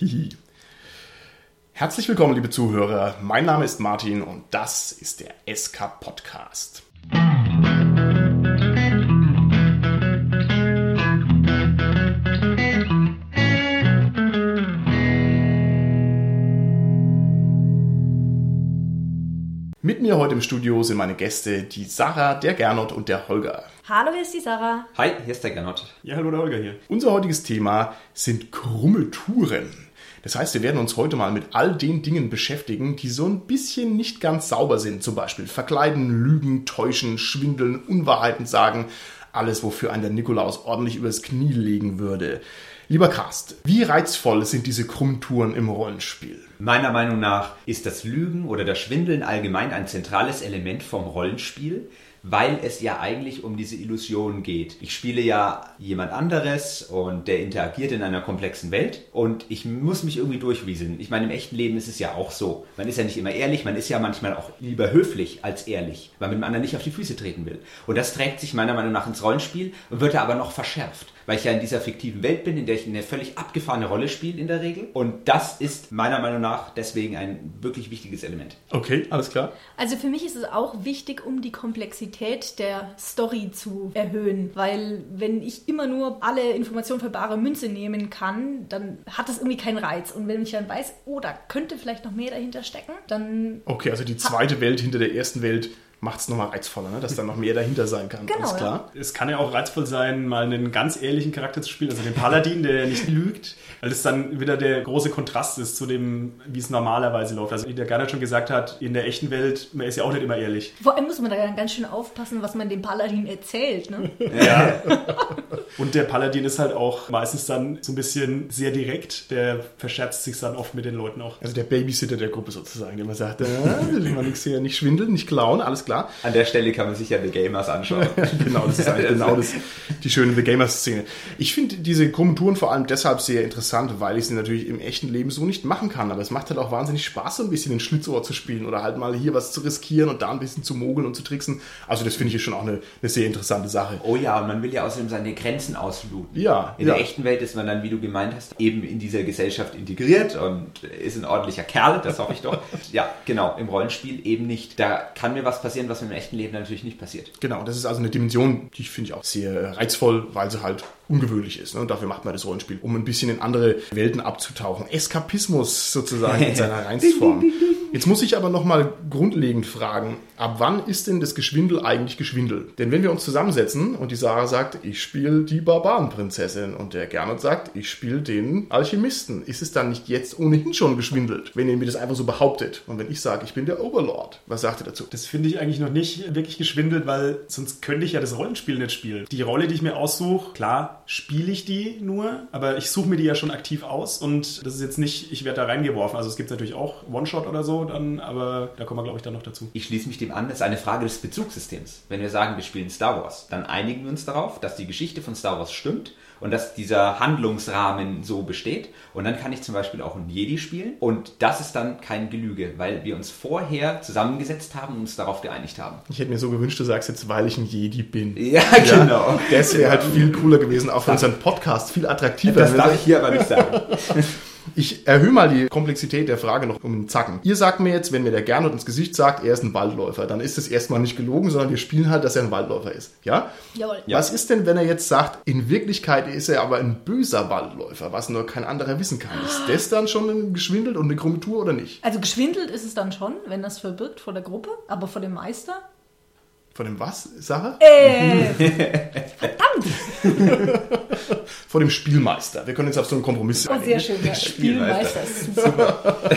Hihi. Herzlich willkommen, liebe Zuhörer. Mein Name ist Martin und das ist der SK Podcast. Mit mir heute im Studio sind meine Gäste, die Sarah, der Gernot und der Holger. Hallo, hier ist die Sarah. Hi, hier ist der Gernot. Ja, hallo, der Holger hier. Unser heutiges Thema sind krumme Touren. Das heißt, wir werden uns heute mal mit all den Dingen beschäftigen, die so ein bisschen nicht ganz sauber sind. Zum Beispiel verkleiden, lügen, täuschen, schwindeln, Unwahrheiten sagen. Alles, wofür ein der Nikolaus ordentlich übers Knie legen würde. Lieber Cast, wie reizvoll sind diese Krummtouren im Rollenspiel? Meiner Meinung nach ist das Lügen oder das Schwindeln allgemein ein zentrales Element vom Rollenspiel weil es ja eigentlich um diese Illusion geht. Ich spiele ja jemand anderes und der interagiert in einer komplexen Welt und ich muss mich irgendwie durchwieseln. Ich meine, im echten Leben ist es ja auch so. Man ist ja nicht immer ehrlich, man ist ja manchmal auch lieber höflich als ehrlich, weil man dem anderen nicht auf die Füße treten will. Und das trägt sich meiner Meinung nach ins Rollenspiel und wird da aber noch verschärft weil ich ja in dieser fiktiven Welt bin, in der ich eine völlig abgefahrene Rolle spiele in der Regel. Und das ist meiner Meinung nach deswegen ein wirklich wichtiges Element. Okay, alles klar. Also für mich ist es auch wichtig, um die Komplexität der Story zu erhöhen, weil wenn ich immer nur alle Informationen für bare Münze nehmen kann, dann hat das irgendwie keinen Reiz. Und wenn ich dann weiß, oh, da könnte vielleicht noch mehr dahinter stecken, dann... Okay, also die zweite Welt hinter der ersten Welt macht es nochmal reizvoller, ne? dass da noch mehr dahinter sein kann. Genau, Alles klar. Es kann ja auch reizvoll sein, mal einen ganz ehrlichen Charakter zu spielen, also den Paladin, der nicht lügt, weil das dann wieder der große Kontrast ist zu dem, wie es normalerweise läuft. Also wie der Garnet schon gesagt hat, in der echten Welt, man ist ja auch nicht immer ehrlich. Vor allem muss man da dann ganz schön aufpassen, was man dem Paladin erzählt. Ne? Ja. Und der Paladin ist halt auch meistens dann so ein bisschen sehr direkt, der verscherzt sich dann oft mit den Leuten auch. Also der Babysitter der Gruppe sozusagen, der immer sagt, äh, man nichts hier, nicht schwindeln, nicht klauen, alles klar. An der Stelle kann man sich ja The Gamers anschauen. genau, das ist halt genau das, die schöne The Gamers-Szene. Ich finde diese Kommentouren vor allem deshalb sehr interessant, weil ich sie natürlich im echten Leben so nicht machen kann. Aber es macht halt auch wahnsinnig Spaß, so ein bisschen den Schlitzohr zu spielen oder halt mal hier was zu riskieren und da ein bisschen zu mogeln und zu tricksen. Also das finde ich schon auch eine, eine sehr interessante Sache. Oh ja, und man will ja außerdem seine Grenzen ausloten. Ja. In ja. der echten Welt ist man dann, wie du gemeint hast, eben in dieser Gesellschaft integriert und ist ein ordentlicher Kerl, das hoffe ich doch. ja, genau, im Rollenspiel eben nicht. Da kann mir was passieren, was mir im echten Leben natürlich nicht passiert. Genau, das ist also eine Dimension, die finde ich auch sehr reizvoll, weil sie halt ungewöhnlich ist. Ne? Und dafür macht man das Rollenspiel, um ein bisschen in andere Welten abzutauchen. Eskapismus sozusagen in seiner Reinstform. Jetzt muss ich aber nochmal grundlegend fragen, ab wann ist denn das Geschwindel eigentlich Geschwindel? Denn wenn wir uns zusammensetzen und die Sarah sagt, ich spiele die Barbarenprinzessin und der Gernot sagt, ich spiele den Alchemisten, ist es dann nicht jetzt ohnehin schon geschwindelt, wenn ihr mir das einfach so behauptet? Und wenn ich sage, ich bin der Overlord, was sagt ihr dazu? Das finde ich eigentlich noch nicht wirklich geschwindelt, weil sonst könnte ich ja das Rollenspiel nicht spielen. Die Rolle, die ich mir aussuche, klar, spiele ich die nur, aber ich suche mir die ja schon aktiv aus und das ist jetzt nicht, ich werde da reingeworfen. Also es gibt natürlich auch One-Shot oder so, dann, aber da kommen wir, glaube ich, dann noch dazu. Ich schließe mich dem an, das ist eine Frage des Bezugssystems. Wenn wir sagen, wir spielen Star Wars, dann einigen wir uns darauf, dass die Geschichte von Star Wars stimmt und dass dieser Handlungsrahmen so besteht. Und dann kann ich zum Beispiel auch einen Jedi spielen. Und das ist dann kein Gelüge, weil wir uns vorher zusammengesetzt haben und uns darauf geeinigt haben. Ich hätte mir so gewünscht, du sagst jetzt, weil ich ein Jedi bin. Ja, genau. Das wäre halt viel cooler gewesen, auch für unseren Podcast viel attraktiver. Das darf ich hier aber nicht sagen. Ich erhöhe mal die Komplexität der Frage noch um einen Zacken. Ihr sagt mir jetzt, wenn mir der Gernot ins Gesicht sagt, er ist ein Waldläufer, dann ist es erstmal nicht gelogen, sondern wir spielen halt, dass er ein Waldläufer ist. Ja? Jawohl. Was ist denn, wenn er jetzt sagt, in Wirklichkeit ist er aber ein böser Waldläufer, was nur kein anderer wissen kann? Ist das dann schon ein Geschwindelt und eine krumme Tour oder nicht? Also geschwindelt ist es dann schon, wenn das verbirgt vor der Gruppe, aber vor dem Meister. Von dem was, Sarah? Äh, verdammt! Vor dem Spielmeister. Wir können uns auf so einen Kompromiss Oh, sehr einigen. schön. Der Spielmeister. Ist super.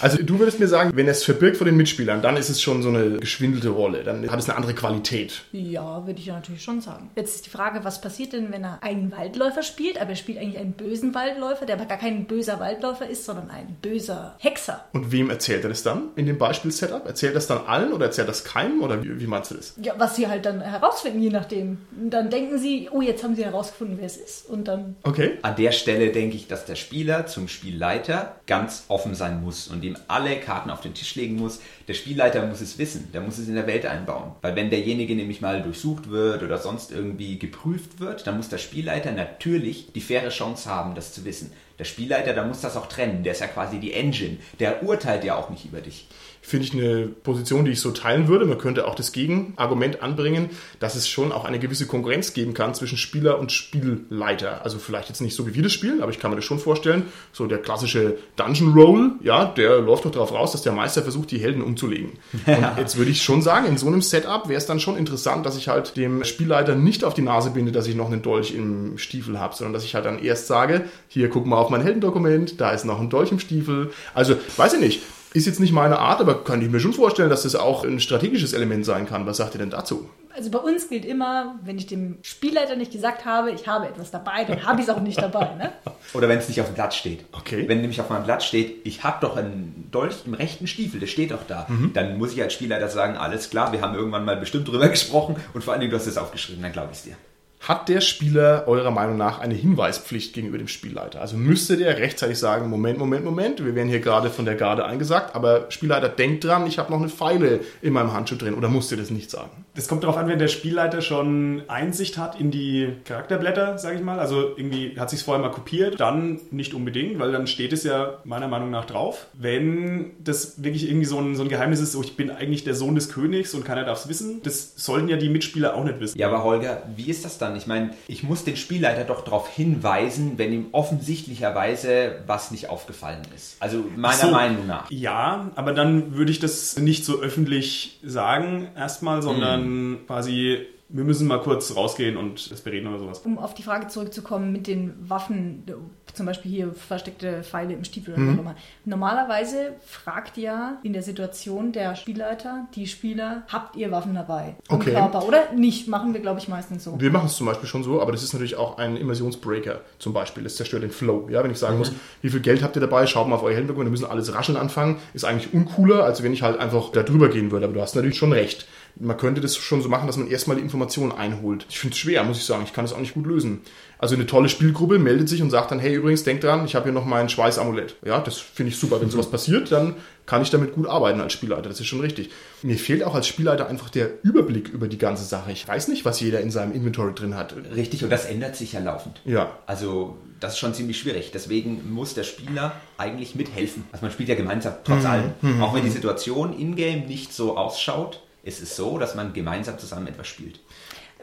Also du würdest mir sagen, wenn er es verbirgt vor den Mitspielern, dann ist es schon so eine geschwindelte Rolle. Dann hat es eine andere Qualität. Ja, würde ich natürlich schon sagen. Jetzt ist die Frage, was passiert denn, wenn er einen Waldläufer spielt, aber er spielt eigentlich einen bösen Waldläufer, der aber gar kein böser Waldläufer ist, sondern ein böser Hexer. Und wem erzählt er das dann in dem Beispiel-Setup? Erzählt er das dann allen oder erzählt er das keinem? Oder wie, wie meinst du das? Ja, was sie halt dann herausfinden, je nachdem. Und dann denken sie, oh, jetzt haben sie herausgefunden, wer es ist. Und dann, Okay. An der Stelle denke ich, dass der Spieler zum Spielleiter ganz offen sein muss und ihm alle Karten auf den Tisch legen muss. Der Spielleiter muss es wissen, der muss es in der Welt einbauen. Weil wenn derjenige nämlich mal durchsucht wird oder sonst irgendwie geprüft wird, dann muss der Spielleiter natürlich die faire Chance haben, das zu wissen. Der Spielleiter, da muss das auch trennen. Der ist ja quasi die Engine. Der urteilt ja auch nicht über dich finde ich eine Position, die ich so teilen würde. Man könnte auch das Gegenargument anbringen, dass es schon auch eine gewisse Konkurrenz geben kann zwischen Spieler und Spielleiter. Also vielleicht jetzt nicht so wie wir das spielen, aber ich kann mir das schon vorstellen. So der klassische Dungeon Roll, ja, der läuft doch darauf raus, dass der Meister versucht, die Helden umzulegen. Und jetzt würde ich schon sagen, in so einem Setup wäre es dann schon interessant, dass ich halt dem Spielleiter nicht auf die Nase binde, dass ich noch einen Dolch im Stiefel habe, sondern dass ich halt dann erst sage, hier guck mal auf mein Heldendokument, da ist noch ein Dolch im Stiefel. Also, weiß ich nicht ist jetzt nicht meine Art, aber kann ich mir schon vorstellen, dass das auch ein strategisches Element sein kann. Was sagt ihr denn dazu? Also bei uns gilt immer, wenn ich dem Spielleiter nicht gesagt habe, ich habe etwas dabei, dann habe ich es auch nicht dabei. Ne? Oder wenn es nicht auf dem Blatt steht. Okay. Wenn nämlich auf meinem Blatt steht, ich habe doch einen Dolch im rechten Stiefel, der steht doch da, mhm. dann muss ich als Spielleiter sagen, alles klar, wir haben irgendwann mal bestimmt drüber gesprochen und vor allen Dingen, du hast es aufgeschrieben, dann glaube ich es dir. Hat der Spieler eurer Meinung nach eine Hinweispflicht gegenüber dem Spielleiter? Also müsste der rechtzeitig sagen, Moment, Moment, Moment, wir werden hier gerade von der Garde eingesagt, aber Spielleiter denkt dran, ich habe noch eine Pfeile in meinem Handschuh drin oder muss der das nicht sagen? Das kommt darauf an, wenn der Spielleiter schon Einsicht hat in die Charakterblätter, sage ich mal. Also irgendwie hat sich vorher mal kopiert, dann nicht unbedingt, weil dann steht es ja meiner Meinung nach drauf. Wenn das wirklich irgendwie so ein, so ein Geheimnis ist, so ich bin eigentlich der Sohn des Königs und keiner darf es wissen, das sollten ja die Mitspieler auch nicht wissen. Ja, aber Holger, wie ist das dann? Kann. Ich meine, ich muss den Spielleiter doch darauf hinweisen, wenn ihm offensichtlicherweise was nicht aufgefallen ist. Also meiner so, Meinung nach. Ja, aber dann würde ich das nicht so öffentlich sagen erstmal, sondern hm. quasi wir müssen mal kurz rausgehen und das bereden oder sowas. Um auf die Frage zurückzukommen mit den Waffen, zum Beispiel hier versteckte Pfeile im Stiefel oder mhm. immer. Normalerweise fragt ja in der Situation der Spielleiter die Spieler, habt ihr Waffen dabei? Okay. Im Körper, oder? Nicht, machen wir glaube ich meistens so. Wir machen es zum Beispiel schon so, aber das ist natürlich auch ein Immersionsbreaker zum Beispiel. Das zerstört den Flow. Ja, wenn ich sagen mhm. muss, wie viel Geld habt ihr dabei, schaut mal auf euer Handy, wir müssen alles rascheln anfangen, ist eigentlich uncooler, als wenn ich halt einfach da drüber gehen würde. Aber du hast natürlich schon recht man könnte das schon so machen, dass man erstmal die Informationen einholt. Ich finde es schwer, muss ich sagen. Ich kann es auch nicht gut lösen. Also eine tolle Spielgruppe meldet sich und sagt dann, hey, übrigens, denk dran, ich habe hier noch mein Schweißamulett. Ja, das finde ich super. Wenn sowas passiert, dann kann ich damit gut arbeiten als Spielleiter. Das ist schon richtig. Mir fehlt auch als Spielleiter einfach der Überblick über die ganze Sache. Ich weiß nicht, was jeder in seinem Inventory drin hat. Richtig, und das ändert sich ja laufend. Ja. Also das ist schon ziemlich schwierig. Deswegen muss der Spieler eigentlich mithelfen. Also man spielt ja gemeinsam, trotz mhm. allem. Mhm. Auch wenn die Situation in-game nicht so ausschaut, ist es so, dass man gemeinsam zusammen etwas spielt.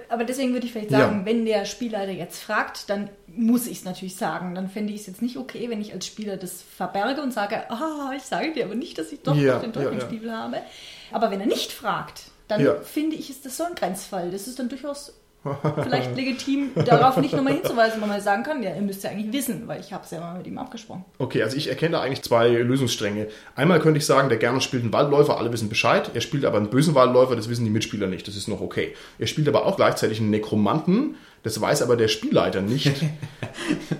Aber deswegen würde ich vielleicht sagen, ja. wenn der Spielleiter jetzt fragt, dann muss ich es natürlich sagen. Dann fände ich es jetzt nicht okay, wenn ich als Spieler das verberge und sage, ah, ich sage dir aber nicht, dass ich doch ja, den Teufel ja, Spiel habe. Aber wenn er nicht fragt, dann finde ich, ist das so ein Grenzfall. Das ist dann durchaus vielleicht legitim, darauf nicht nochmal hinzuweisen, weil man sagen kann, ja, ihr müsst ja eigentlich wissen, weil ich habe es ja mal mit ihm abgesprochen. Okay, also ich erkenne da eigentlich zwei Lösungsstränge. Einmal könnte ich sagen, der Gernot spielt einen Waldläufer, alle wissen Bescheid. Er spielt aber einen bösen Waldläufer, das wissen die Mitspieler nicht, das ist noch okay. Er spielt aber auch gleichzeitig einen Nekromanten, das weiß aber der Spielleiter nicht.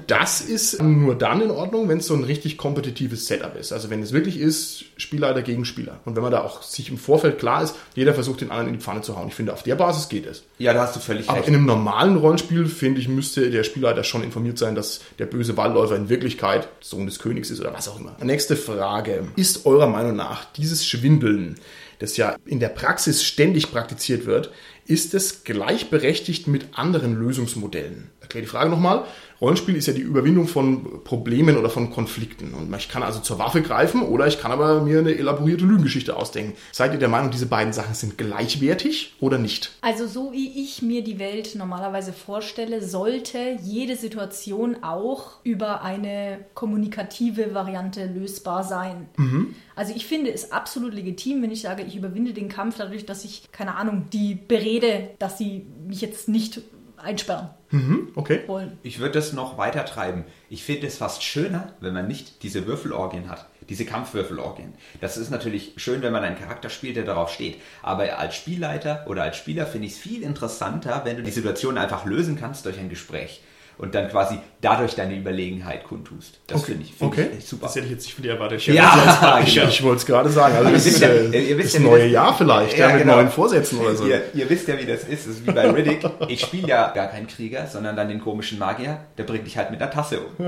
Das ist nur dann in Ordnung, wenn es so ein richtig kompetitives Setup ist. Also wenn es wirklich ist, Spielleiter gegen Spieler. Und wenn man da auch sich im Vorfeld klar ist, jeder versucht den anderen in die Pfanne zu hauen. Ich finde, auf der Basis geht es. Ja, da hast du völlig aber recht. Aber in einem normalen Rollenspiel, finde ich, müsste der Spielleiter schon informiert sein, dass der böse Waldläufer in Wirklichkeit Sohn des Königs ist oder was auch immer. Nächste Frage. Ist eurer Meinung nach dieses Schwindeln, das ja in der Praxis ständig praktiziert wird, ist es gleichberechtigt mit anderen Lösungsmodellen? Erkläre die Frage nochmal. Rollenspiel ist ja die Überwindung von Problemen oder von Konflikten. Und ich kann also zur Waffe greifen oder ich kann aber mir eine elaborierte Lügengeschichte ausdenken. Seid ihr der Meinung, diese beiden Sachen sind gleichwertig oder nicht? Also so wie ich mir die Welt normalerweise vorstelle, sollte jede Situation auch über eine kommunikative Variante lösbar sein. Mhm. Also ich finde es absolut legitim, wenn ich sage, ich überwinde den Kampf dadurch, dass ich, keine Ahnung, die berede, dass sie mich jetzt nicht einsperren. Mhm, okay. Wollen. Ich würde das noch weiter treiben. Ich finde es fast schöner, wenn man nicht diese Würfelorgien hat, diese Kampfwürfelorgien. Das ist natürlich schön, wenn man einen Charakter spielt, der darauf steht. Aber als Spielleiter oder als Spieler finde ich es viel interessanter, wenn du die Situation einfach lösen kannst durch ein Gespräch und dann quasi dadurch deine Überlegenheit kundtust. Das okay. finde ich, find okay. ich super. Das hätte ich jetzt nicht von dir erwartet. Ja, ich, genau. ich wollte es gerade sagen. Also das ist, äh, ihr wisst das ja, neue das, Jahr vielleicht, ja, ja mit genau. neuen Vorsätzen oder so. Ihr, ihr, wisst ja, wie das ist. Das ist wie bei Riddick. Ich spiele ja gar keinen Krieger, sondern dann den komischen Magier. Der bringt dich halt mit einer Tasse um.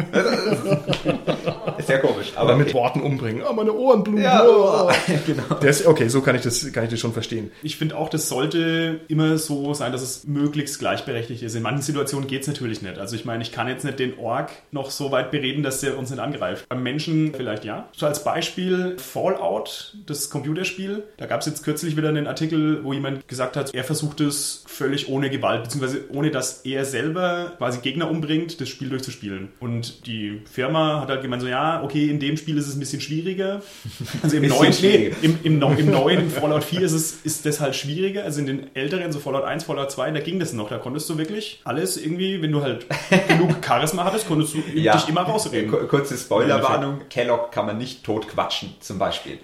Ist, Sehr komisch. Aber Aber mit okay. Worten umbringen. Oh, meine Ohren bluten. Ja, oh. genau. Das, okay, so kann ich, das, kann ich das schon verstehen. Ich finde auch, das sollte immer so sein, dass es möglichst gleichberechtigt ist. In manchen Situationen geht es natürlich nicht. Also ich meine, ich kann jetzt nicht den Ork noch so weit bereden, dass der uns nicht angreift. Beim Menschen vielleicht ja. So als Beispiel Fallout, das Computerspiel. Da gab es jetzt kürzlich wieder einen Artikel, wo jemand gesagt hat, er versucht es völlig ohne Gewalt, beziehungsweise ohne dass er selber quasi Gegner umbringt, das Spiel durchzuspielen. Und die Firma hat halt gemeint so, ja, okay, in dem Spiel ist es ein bisschen schwieriger. Also im neuen, nee, im, im, im neuen, Fallout 4 ist es ist das halt schwieriger. Also in den älteren, so Fallout 1, Fallout 2, da ging das noch. Da konntest du wirklich alles irgendwie, wenn du halt genug Charisma hattest, konntest du Ja. dich immer rausreden. Ku- Kurze Spoilerwarnung, Kellogg kann man nicht tot quatschen, zum Beispiel.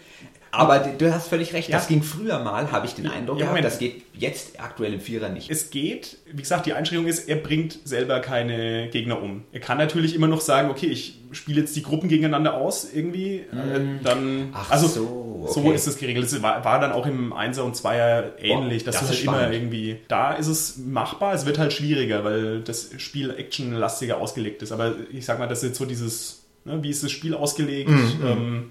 Aber du hast völlig recht, Ja. das ging früher mal, habe ich den Eindruck Ja, gehabt, das geht jetzt aktuell im Vierer nicht. Es geht, wie gesagt, die Einschränkung ist, er bringt selber keine Gegner um. Er kann natürlich immer noch sagen, okay, ich spiele jetzt die Gruppen gegeneinander aus irgendwie, äh, dann, Mhm. Ach also so, so okay. ist es geregelt. Es war, war dann auch im Einser und Zweier ähnlich, dass das ist halt immer irgendwie, da ist es machbar, es wird halt schwieriger, weil das Spiel actionlastiger ausgelegt ist. Aber ich sag mal, das ist jetzt so dieses, ne, wie ist das Spiel ausgelegt? Mhm. Ähm,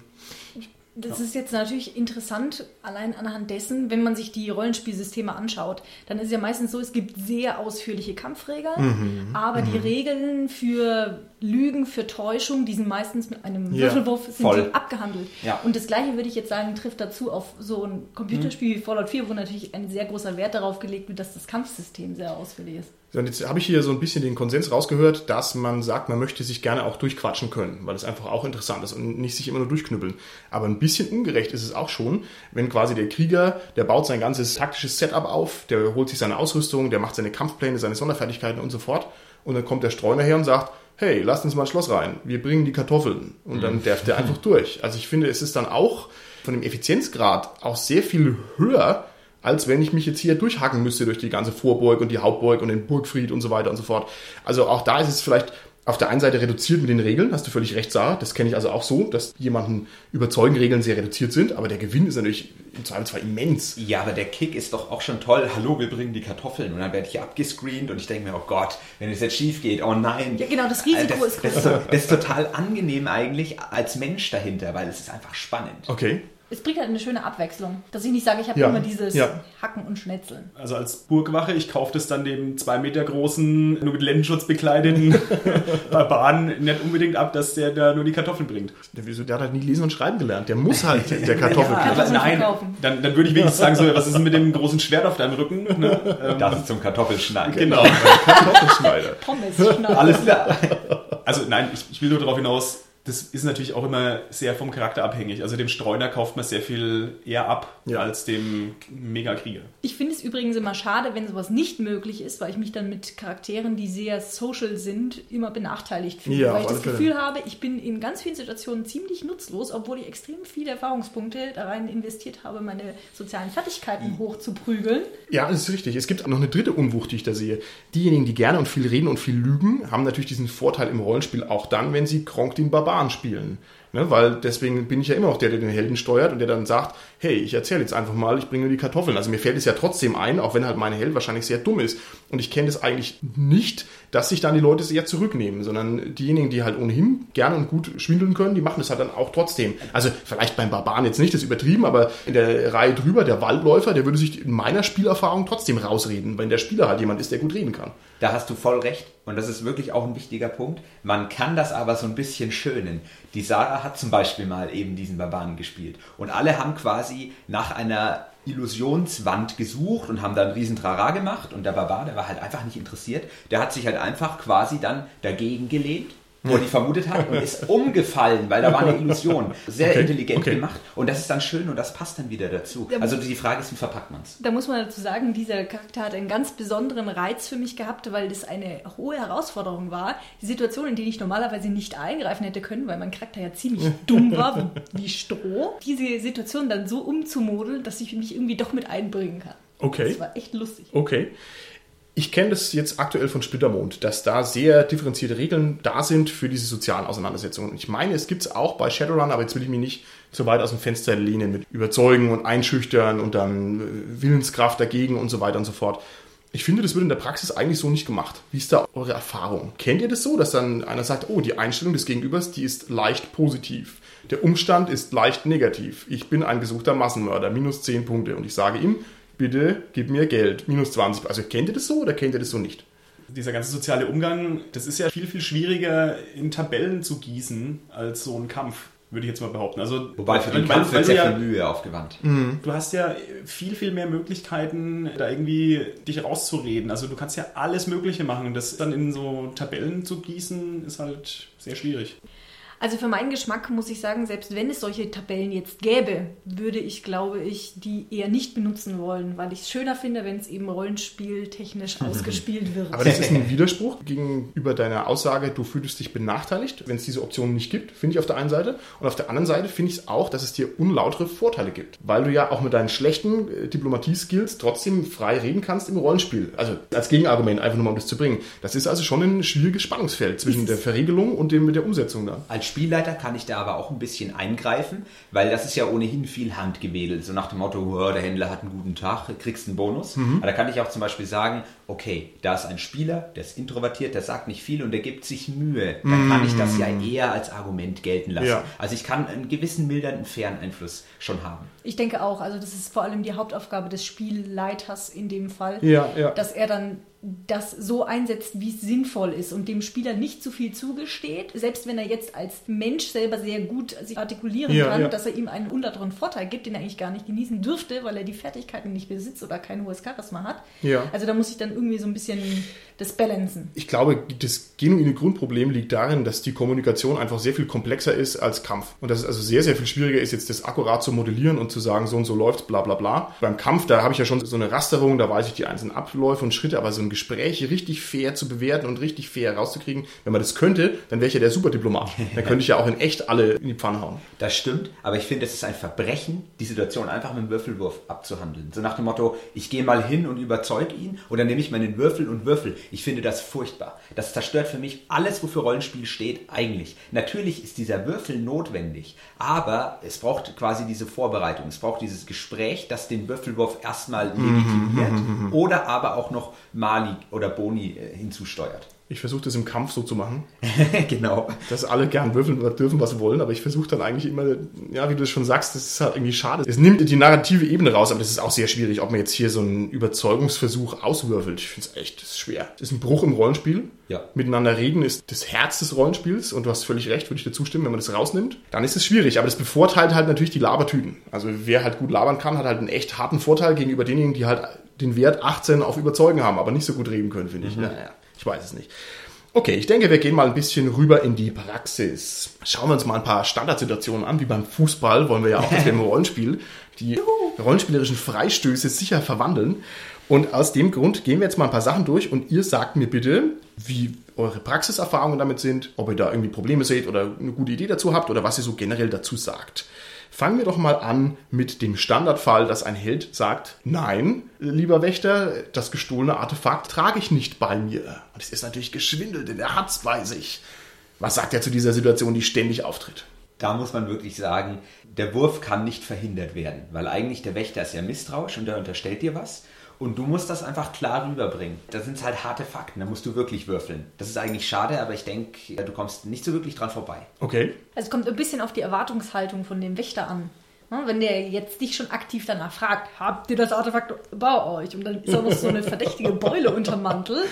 Das ist jetzt natürlich interessant, allein anhand dessen, wenn man sich die Rollenspielsysteme anschaut, dann ist es ja meistens so, es gibt sehr ausführliche Kampfregeln, aber die Regeln für Lügen, für Täuschung, die sind meistens mit einem Ja, Würfelwurf sind abgehandelt. Ja. Und das gleiche würde ich jetzt sagen, trifft dazu auf so ein Computerspiel wie Fallout 4, wo natürlich ein sehr großer Wert darauf gelegt wird, dass das Kampfsystem sehr ausführlich ist. So, Und jetzt habe ich hier so ein bisschen den Konsens rausgehört, dass man sagt, man möchte sich gerne auch durchquatschen können, weil es einfach auch interessant ist und nicht sich immer nur durchknüppeln. Aber ein bisschen ungerecht ist es auch schon, wenn quasi der Krieger, der baut sein ganzes taktisches Setup auf, der holt sich seine Ausrüstung, der macht seine Kampfpläne, seine Sonderfertigkeiten und so fort. Und dann kommt der Streuner her und sagt, hey, lasst uns mal ein Schloss rein, wir bringen die Kartoffeln. Und dann derft der einfach durch. Also ich finde, es ist dann auch von dem Effizienzgrad auch sehr viel höher, als wenn ich mich jetzt hier durchhacken müsste durch die ganze Vorburg und die Hauptburg und den Burgfried und so weiter und so fort. Also auch da ist es vielleicht auf der einen Seite reduziert mit den Regeln, hast du völlig recht, Sarah. Das kenne ich also auch so, dass jemanden überzeugen Regeln sehr reduziert sind, aber der Gewinn ist natürlich im Zweifelsfall immens. Ja, aber der Kick ist doch auch schon toll. Hallo, wir bringen die Kartoffeln. Und dann werde ich hier abgescreent und ich denke mir, oh Gott, wenn es jetzt schief geht, oh nein. Ja, genau, das Risiko das, ist das, groß. ist, das ist total angenehm eigentlich als Mensch dahinter, weil es ist einfach spannend. Okay. Es bringt halt eine schöne Abwechslung, dass ich nicht sage, ich habe Ja, immer dieses ja. Hacken und Schnetzeln. Also als Burgwache, ich kaufe das dann dem zwei Meter großen, nur mit Lendenschutz bekleideten Barbaren nicht unbedingt ab, dass der da nur die Kartoffeln bringt. Der, wieso, der hat halt nie lesen und schreiben gelernt. Der muss halt der Kartoffel Ja, kriegen. Kartoffeln nein, verkaufen. dann, dann würde ich wenigstens sagen, so, was ist denn mit dem großen Schwert auf deinem Rücken? Ne? Ähm, Das ist zum Kartoffelschneiden. genau. Kartoffelschneider. Pommes schneiden. Alles klar. Also nein, ich, ich will nur darauf hinaus, das ist natürlich auch immer sehr vom Charakter abhängig. Also dem Streuner kauft man sehr viel eher ab Ja. als dem Megakrieger. Ich finde es übrigens immer schade, wenn sowas nicht möglich ist, weil ich mich dann mit Charakteren, die sehr social sind, immer benachteiligt fühle. Ja, weil ich das. Gefühl habe, ich bin in ganz vielen Situationen ziemlich nutzlos, obwohl ich extrem viele Erfahrungspunkte da rein investiert habe, meine sozialen Fertigkeiten hochzuprügeln. Ja, das ist richtig. Es gibt noch eine dritte Unwucht, die ich da sehe. Diejenigen, die gerne und viel reden und viel lügen, haben natürlich diesen Vorteil im Rollenspiel auch dann, wenn sie Kronk den Barbaren spielen. Ne, weil deswegen bin ich ja immer noch der, der den Helden steuert und der dann sagt, hey, ich erzähle jetzt einfach mal, ich bringe die Kartoffeln. Also mir fällt es ja trotzdem ein, auch wenn halt mein Held wahrscheinlich sehr dumm ist. Und ich kenne das eigentlich nicht, dass sich dann die Leute sehr zurücknehmen, sondern diejenigen, die halt ohnehin gerne und gut schwindeln können, die machen das halt dann auch trotzdem. Also vielleicht beim Barbaren jetzt nicht, das ist übertrieben, aber in der Reihe drüber, der Waldläufer, der würde sich in meiner Spielerfahrung trotzdem rausreden, wenn der Spieler halt jemand ist, der gut reden kann. Da hast du voll recht. Und das ist wirklich auch ein wichtiger Punkt. Man kann das aber so ein bisschen schönen. Die Sarah hat zum Beispiel mal eben diesen Barbaren gespielt. Und alle haben quasi nach einer Illusionswand gesucht und haben dann riesen Trara gemacht. Und der Barbar, der war halt einfach nicht interessiert. Der hat sich halt einfach quasi dann dagegen gelehnt, wo er die vermutet hat, und ist umgefallen, weil da war eine Illusion. Sehr Okay, intelligent okay. gemacht. Und das ist dann schön und das passt dann wieder dazu. Ja, Also die Frage ist, wie verpackt man es? Da muss man dazu sagen, dieser Charakter hat einen ganz besonderen Reiz für mich gehabt, weil das eine hohe Herausforderung war. Die Situation, in die ich normalerweise nicht eingreifen hätte können, weil mein Charakter ja ziemlich dumm war, wie, wie Stroh. Diese Situation dann so umzumodeln, dass ich mich irgendwie doch mit einbringen kann. Okay. Das war echt lustig. Okay. Ich kenne das jetzt aktuell von Splittermond, dass da sehr differenzierte Regeln da sind für diese sozialen Auseinandersetzungen. Ich meine, es gibt es auch bei Shadowrun, aber jetzt will ich mich nicht zu weit aus dem Fenster lehnen mit Überzeugen und Einschüchtern und dann äh, Willenskraft dagegen und so weiter und so fort. Ich finde, das wird in der Praxis eigentlich so nicht gemacht. Wie ist da eure Erfahrung? Kennt ihr das so, dass dann einer sagt, oh, die Einstellung des Gegenübers, die ist leicht positiv. Der Umstand ist leicht negativ. Ich bin ein gesuchter Massenmörder, minus 10 Punkte. Und ich sage ihm, bitte gib mir Geld, minus 20. Also kennt ihr das so oder kennt ihr das so nicht? Dieser ganze soziale Umgang, das ist ja viel, viel schwieriger in Tabellen zu gießen als so ein Kampf würde ich jetzt mal behaupten. Also, Wobei für den Kampf wird sehr ja, viel Mühe aufgewandt. Mhm. Du hast ja viel, viel mehr Möglichkeiten, da irgendwie dich rauszureden. Also du kannst ja alles Mögliche machen. Das dann in so Tabellen zu gießen, ist halt sehr schwierig. Also für meinen Geschmack muss ich sagen, selbst wenn es solche Tabellen jetzt gäbe, würde ich, glaube ich, die eher nicht benutzen wollen, weil ich es schöner finde, wenn es eben rollenspieltechnisch ausgespielt wird. Aber das ist ein Widerspruch gegenüber deiner Aussage, du fühlst dich benachteiligt, wenn es diese Optionen nicht gibt, finde ich auf der einen Seite. Und auf der anderen Seite finde ich es auch, dass es dir unlautere Vorteile gibt, weil du ja auch mit deinen schlechten äh, Diplomatie-Skills trotzdem frei reden kannst im Rollenspiel. Also als Gegenargument, einfach nur mal um das zu bringen. Das ist also schon ein schwieriges Spannungsfeld zwischen der Verregelung und dem mit der Umsetzung dann. Als Spielleiter kann ich da aber auch ein bisschen eingreifen, weil das ist ja ohnehin viel Handgewedel. So nach dem Motto, oh, der Händler hat einen guten Tag, kriegst einen Bonus. Mhm. Aber da kann ich auch zum Beispiel sagen, okay, da ist ein Spieler, der ist introvertiert, der sagt nicht viel und der gibt sich Mühe. Dann kann ich das ja mhm. eher als Argument gelten lassen. Ja. Also ich kann einen gewissen mildernden, fairen Einfluss schon haben. Ich denke auch, also das ist vor allem die Hauptaufgabe des Spielleiters in dem Fall, ja, ja. dass er dann das so einsetzt, wie es sinnvoll ist und dem Spieler nicht zu viel zugesteht, selbst wenn er jetzt als Mensch selber sehr gut sich artikulieren ja, kann, ja. dass er ihm einen unlauteren Vorteil gibt, den er eigentlich gar nicht genießen dürfte, weil er die Fertigkeiten nicht besitzt oder kein hohes Charisma hat. Ja. Also da muss ich dann irgendwie so ein bisschen das Balancen. Ich glaube, das genuine Grundproblem liegt darin, dass die Kommunikation einfach sehr viel komplexer ist als Kampf. Und dass es also sehr, sehr viel schwieriger ist, jetzt das akkurat zu modellieren und zu sagen, so und so läuft's, bla bla bla. Beim Kampf, da habe ich ja schon so eine Rasterung, da weiß ich die einzelnen Abläufe und Schritte, aber so ein Gespräch richtig fair zu bewerten und richtig fair rauszukriegen, wenn man das könnte, dann wäre ich ja der Superdiplomat. Dann könnte ich ja auch in echt alle in die Pfanne hauen. Das stimmt, aber ich finde, es ist ein Verbrechen, die Situation einfach mit dem Würfelwurf abzuhandeln. So nach dem Motto, ich gehe mal hin und überzeuge ihn oder nehme ich meinen Würfel und Würfel. Ich finde das furchtbar. Das zerstört für mich alles, wofür Rollenspiel steht, eigentlich. Natürlich ist dieser Würfel notwendig, aber es braucht quasi diese Vorbereitung. Es braucht dieses Gespräch, das den Würfelwurf erstmal legitimiert oder aber auch noch Mali oder Boni äh, hinzusteuert. Ich versuche das im Kampf so zu machen. genau. Dass alle gern würfeln dürfen, was wollen, aber ich versuche dann eigentlich immer, ja, wie du es schon sagst, das ist halt irgendwie schade. Es nimmt die narrative Ebene raus, aber das ist auch sehr schwierig, ob man jetzt hier so einen Überzeugungsversuch auswürfelt. Ich finde es echt schwer. Das ist ein Bruch im Rollenspiel. Ja. Miteinander reden ist das Herz des Rollenspiels und du hast völlig recht, würde ich dir zustimmen, wenn man das rausnimmt, dann ist es schwierig. Aber das bevorteilt halt natürlich die Labertüten. Also wer halt gut labern kann, hat halt einen echt harten Vorteil gegenüber denjenigen, die halt den Wert 18 auf Überzeugen haben, aber nicht so gut reden können, finde ich. Mhm. Naja. Ich weiß es nicht. Okay, ich denke, wir gehen mal ein bisschen rüber in die Praxis. Schauen wir uns mal ein paar Standardsituationen an, wie beim Fußball, wollen wir ja auch jetzt im Rollenspiel die rollenspielerischen Freistöße sicher verwandeln. Und aus dem Grund gehen wir jetzt mal ein paar Sachen durch und ihr sagt mir bitte, wie eure Praxiserfahrungen damit sind, ob ihr da irgendwie Probleme seht oder eine gute Idee dazu habt oder was ihr so generell dazu sagt. Fangen wir doch mal an mit dem Standardfall, dass ein Held sagt, nein, lieber Wächter, das gestohlene Artefakt trage ich nicht bei mir. Und es ist natürlich geschwindelt, denn er hat es bei sich. Was sagt er zu dieser Situation, die ständig auftritt? Da muss man wirklich sagen, der Wurf kann nicht verhindert werden, weil eigentlich der Wächter ist ja misstrauisch und er unterstellt dir was. Und du musst das einfach klar rüberbringen. Das sind halt harte Fakten, da musst du wirklich würfeln. Das ist eigentlich schade, aber ich denke, du kommst nicht so wirklich dran vorbei. Okay. Also es kommt ein bisschen auf die Erwartungshaltung von dem Wächter an. Wenn der jetzt dich schon aktiv danach fragt, habt ihr das Artefakt bei euch? Und dann ist auch noch so eine verdächtige Beule unterm Mantel,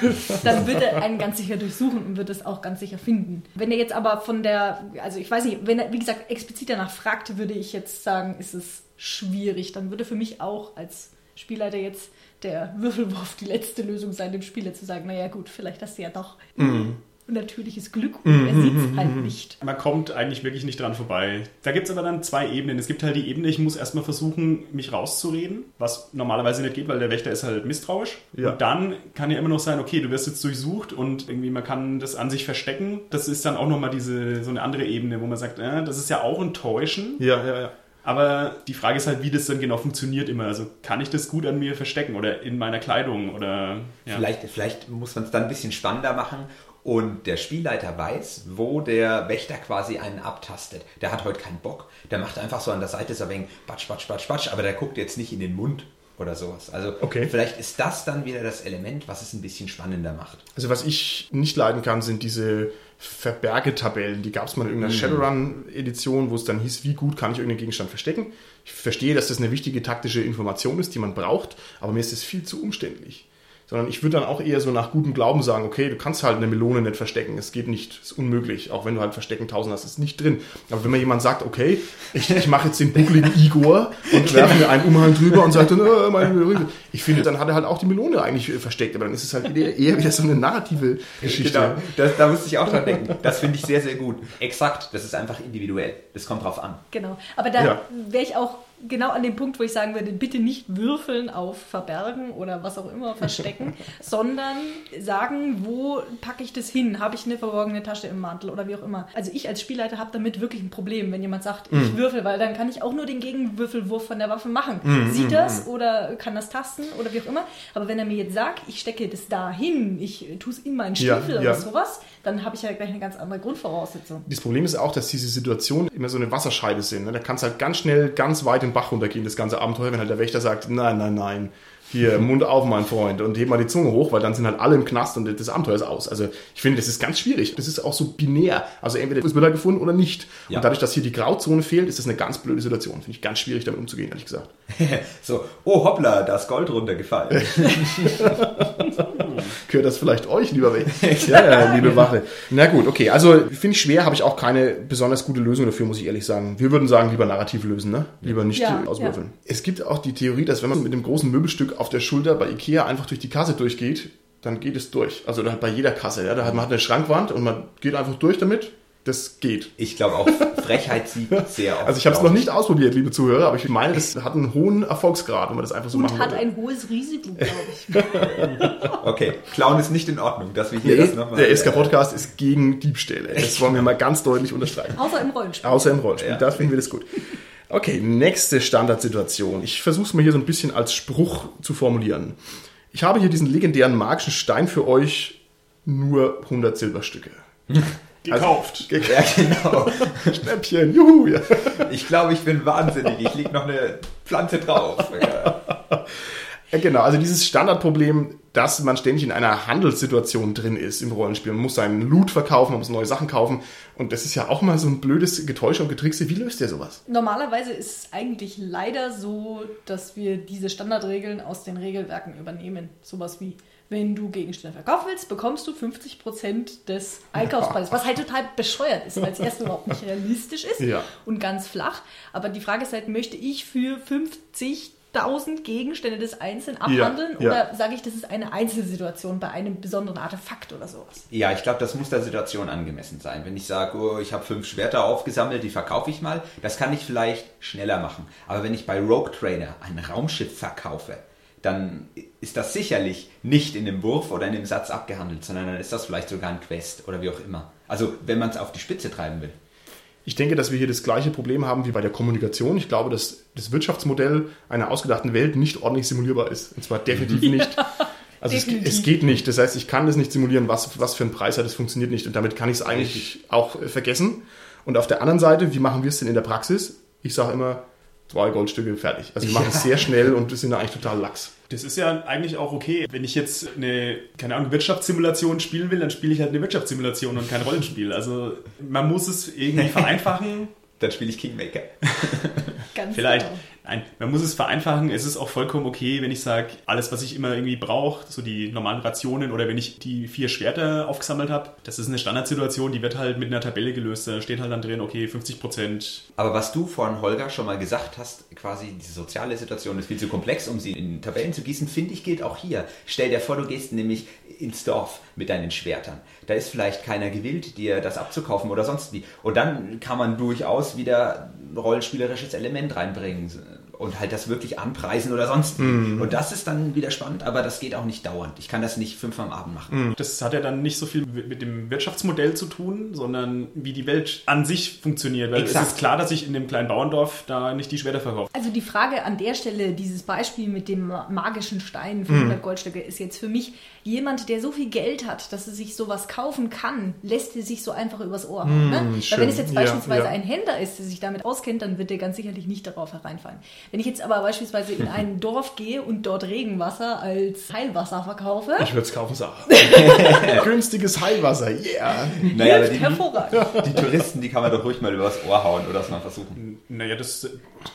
dann wird er einen ganz sicher durchsuchen und wird es auch ganz sicher finden. Wenn er jetzt aber von der, also ich weiß nicht, wenn er, wie gesagt, explizit danach fragt, würde ich jetzt sagen, ist es schwierig. Dann würde für mich auch als Spielleiter jetzt der Würfelwurf die letzte Lösung sein, dem Spieler zu sagen, naja gut, vielleicht hast du ja doch mhm. natürliches Glück und mhm. er sieht es halt nicht. Man kommt eigentlich wirklich nicht dran vorbei. Da gibt es aber dann zwei Ebenen. Es gibt halt die Ebene, ich muss erstmal versuchen, mich rauszureden, was normalerweise nicht geht, weil der Wächter ist halt misstrauisch. Ja. Und dann kann ja immer noch sein, okay, du wirst jetzt durchsucht und irgendwie man kann das an sich verstecken. Das ist dann auch nochmal diese, so eine andere Ebene, wo man sagt, äh, das ist ja auch ein Täuschen. Ja, ja, ja. Aber die Frage ist halt, wie das dann genau funktioniert immer. Also kann ich das gut an mir verstecken oder in meiner Kleidung oder ja. vielleicht, vielleicht muss man es dann ein bisschen spannender machen und der Spielleiter weiß, wo der Wächter quasi einen abtastet. Der hat heute keinen Bock. Der macht einfach so an der Seite so ein wenig batsch, batsch, batsch, batsch, aber der guckt jetzt nicht in den Mund oder sowas. Also Okay. vielleicht ist das dann wieder das Element, was es ein bisschen spannender macht. Also was ich nicht leiden kann, sind diese Verbergetabellen. Die gab es mal in irgendeiner Shadowrun-Edition, wo es dann hieß, wie gut kann ich irgendeinen Gegenstand verstecken. Ich verstehe, dass das eine wichtige taktische Information ist, die man braucht, aber mir ist das viel zu umständlich. Sondern ich würde dann auch eher so nach gutem Glauben sagen, okay, du kannst halt eine Melone nicht verstecken. Es geht nicht, ist unmöglich. Auch wenn du halt Verstecken 1000 hast, ist nicht drin. Aber wenn mir jemand sagt, okay, ich, ich mache jetzt den buckligen Igor und werfe mir einen Umhang drüber und sagt dann, äh, meine Melone. Ich finde, dann hat er halt auch die Melone eigentlich versteckt. Aber dann ist es halt eher, eher wieder so eine narrative Geschichte. Genau, das, da musste ich auch dran denken. Das finde ich sehr, sehr gut. Exakt, das ist einfach individuell. Das kommt drauf an. Genau. Aber da Ja. wäre ich auch genau an dem Punkt, wo ich sagen würde, bitte nicht würfeln auf Verbergen oder was auch immer verstecken, sondern sagen, wo packe ich das hin? Habe ich eine verborgene Tasche im Mantel oder wie auch immer. Also ich als Spielleiter habe damit wirklich ein Problem, wenn jemand sagt, Mhm. ich würfel, weil dann kann ich auch nur den Gegenwürfelwurf von der Waffe machen. Mhm, Sieht das oder kann das tasten oder wie auch immer. Aber wenn er mir jetzt sagt, ich stecke das da hin, ich tue es in meinen Ja, Stiefel ja. oder sowas, dann habe ich ja gleich eine ganz andere Grundvoraussetzung. Das Problem ist auch, dass diese Situationen immer so eine Wasserscheide sind. Ne? Da kannst halt ganz schnell, ganz weit den Bach runtergehen, das ganze Abenteuer, wenn halt der Wächter sagt, nein, nein, nein, hier, Mund auf, mein Freund, und heb mal die Zunge hoch, weil dann sind halt alle im Knast und das Abenteuer ist aus. Also ich finde, das ist ganz schwierig. Das ist auch so binär. Also entweder es wird er gefunden oder nicht. Ja. Und dadurch, dass hier die Grauzone fehlt, ist das eine ganz blöde Situation. Finde ich ganz schwierig, damit umzugehen, ehrlich gesagt. So, oh hoppla, da ist Gold runtergefallen. Gehört das vielleicht euch, lieber Wächter? ja, ja, liebe Wache. Na gut, okay. Also finde ich schwer, habe ich auch keine besonders gute Lösung dafür, muss ich ehrlich sagen. Wir würden sagen, lieber narrativ lösen, ne? Lieber nicht Ja, auswürfeln. Es gibt auch die Theorie, dass wenn man mit dem großen Möbelstück auf der Schulter bei Ikea einfach durch die Kasse durchgeht, dann geht es durch. Also da hat bei jeder Kasse, ja, da hat man hat eine Schrankwand und man geht einfach durch damit. Das geht. Ich glaube auch, Frechheit siegt sehr oft. Also ich habe es noch nicht ausprobiert, liebe Zuhörer, aber ich meine, das hat einen hohen Erfolgsgrad, wenn man das einfach so Und machen hat würde. ein hohes Risiko, glaube ich. Okay, Clown ist nicht in Ordnung, dass wir hier Der, das nochmal... der SK-Podcast ist gegen Diebstähle. Das wollen wir mal ganz deutlich unterstreichen. Außer im Rollenspiel. Außer im Rollenspiel. Ja. Da finden wir das gut. Okay, nächste Standardsituation. Ich versuche es mal hier so ein bisschen als Spruch zu formulieren. Ich habe hier diesen legendären magischen Stein für euch, nur 100 Silberstücke. Gekauft. Ge- Ja, genau. Schnäppchen, juhu. Ja. Ich glaube, ich bin wahnsinnig. Ich leg noch eine Pflanze drauf. Ja. Genau, also dieses Standardproblem, dass man ständig in einer Handelssituation drin ist im Rollenspiel. Man muss seinen Loot verkaufen, man muss neue Sachen kaufen. Und das ist ja auch mal so ein blödes Getäusche und Getrickse. Wie löst ihr sowas? Normalerweise ist es eigentlich leider so, dass wir diese Standardregeln aus den Regelwerken übernehmen. Sowas wie, wenn du Gegenstände verkaufen willst, bekommst du 50% des Einkaufspreises. Was halt total bescheuert ist, weil es erst überhaupt nicht realistisch ist Ja. und ganz flach. Aber die Frage ist halt, möchte ich für 50.000 Gegenstände des Einzelnen abhandeln? ja. Oder sage ich, das ist eine Einzelsituation bei einem besonderen Artefakt oder sowas? Ja, ich glaube, das muss der Situation angemessen sein. Wenn ich sage, oh, ich habe fünf Schwerter aufgesammelt, die verkaufe ich mal, das kann ich vielleicht schneller machen. Aber wenn ich bei Rogue Trader ein Raumschiff verkaufe, dann ist das sicherlich nicht in dem Wurf oder in dem Satz abgehandelt, sondern dann ist das vielleicht sogar ein Quest oder wie auch immer. Also wenn man es auf die Spitze treiben will. Ich denke, dass wir hier das gleiche Problem haben wie bei der Kommunikation. Ich glaube, dass das Wirtschaftsmodell einer ausgedachten Welt nicht ordentlich simulierbar ist. Und zwar definitiv nicht. Also es, es geht nicht. Das heißt, ich kann das nicht simulieren, was, was für einen Preis hat. Das funktioniert nicht. Und damit kann ich es eigentlich auch äh, vergessen. Und auf der anderen Seite, wie machen wir es denn in der Praxis? Ich sage immer, zwei Goldstücke fertig. Also wir machen es sehr schnell und sind eigentlich total lax. Das ist ja eigentlich auch okay. Wenn ich jetzt eine, keine Ahnung, Wirtschaftssimulation spielen will, dann spiele ich halt eine Wirtschaftssimulation und kein Rollenspiel. Also man muss es irgendwie vereinfachen. Dann spiele ich Kingmaker. Ganz Vielleicht, genau. Nein, man muss es vereinfachen. Es ist auch vollkommen okay, wenn ich sage, alles, was ich immer irgendwie brauche, so die normalen Rationen oder wenn ich die vier Schwerter aufgesammelt habe, das ist eine Standardsituation, die wird halt mit einer Tabelle gelöst. Da steht halt dann drin, okay, 50 Prozent. Aber was du vorhin, Holger, schon mal gesagt hast, quasi diese soziale Situation ist viel zu komplex, um sie in Tabellen zu gießen, finde ich, gilt auch hier. Stell dir vor, du gehst nämlich ins Dorf mit deinen Schwertern. Da ist vielleicht keiner gewillt, dir das abzukaufen oder sonst wie. Und dann kann man durchaus wieder rollenspielerisches Element reinbringen und halt das wirklich anpreisen oder sonst wie. Und das ist dann wieder spannend, aber das geht auch nicht dauernd. Ich kann das nicht fünfmal am Abend machen. Das hat ja dann nicht so viel mit dem Wirtschaftsmodell zu tun, sondern wie die Welt an sich funktioniert. Weil Exakt. es ist klar, dass ich in dem kleinen Bauerndorf da nicht die Schwerter verkaufe. Also die Frage an der Stelle, dieses Beispiel mit dem magischen Stein für 100 Goldstücke, ist jetzt für mich jemand, der so viel Geld hat, dass er sich sowas kaufen kann, lässt er sich so einfach übers Ohr hauen. ne? Weil schön. wenn es jetzt Ja, beispielsweise ja. ein Händler ist, der sich damit auskennt, dann wird er ganz sicherlich nicht darauf hereinfallen. Wenn ich jetzt aber beispielsweise in ein Dorf gehe und dort Regenwasser als Heilwasser verkaufe, Ich würde es kaufen, Sarah. Günstiges Heilwasser, yeah. Naja, aber die, hervorragend. die Touristen, die kann man doch ruhig mal übers Ohr hauen oder das mal versuchen. Naja, das,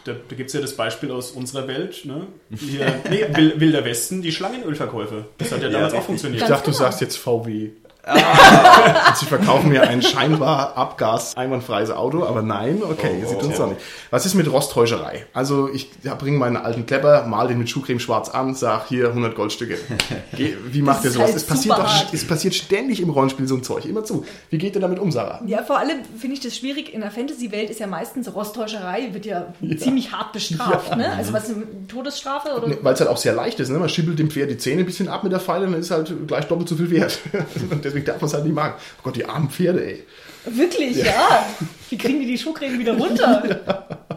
da, da gibt es ja das Beispiel aus unserer Welt. Ne? Hier, nee, Wil- Wilder Westen, die Schlangenölverkäufe. Das hat ja Ja, damals auch richtig. funktioniert. Ich dachte, du genau. sagst jetzt VW. Und sie verkaufen mir ein scheinbar Abgas einwandfreies Auto, aber nein, okay, Oh, sie tun es oh. doch nicht. Was ist mit Rosttäuscherei? Also ich bringe meinen alten Klepper, mal den mit Schuhcreme schwarz an, sag hier 100 Goldstücke. Geh, wie macht ihr sowas? halt es passiert doch, es passiert ständig im Rollenspiel so ein Zeug, immer zu. Wie geht ihr damit um, Sarah? Ja, vor allem finde ich das schwierig. In der Fantasy-Welt ist ja meistens Rosttäuscherei, wird ja, ziemlich hart bestraft. Ne? Also was eine Todesstrafe oder? Weil es halt auch sehr leicht ist. Ne? Man schibbelt dem Pferd die Zähne ein bisschen ab mit der Pfeile und dann ist halt gleich doppelt so viel wert. Deswegen darf man es halt nicht machen. Oh Gott, die armen Pferde, ey. Wirklich, ja. Wie kriegen die die Schuhcreme wieder runter?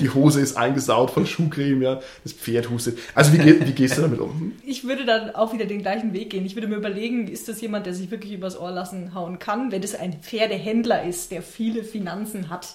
Die Hose ist eingesaut von Schuhcreme, ja. Das Pferd hustet. Also wie, wie gehst du damit um? Ich würde dann auch wieder den gleichen Weg gehen. Ich würde mir überlegen, ist das jemand, der sich wirklich übers Ohr lassen hauen kann? Wenn das ein Pferdehändler ist, der viele Finanzen hat,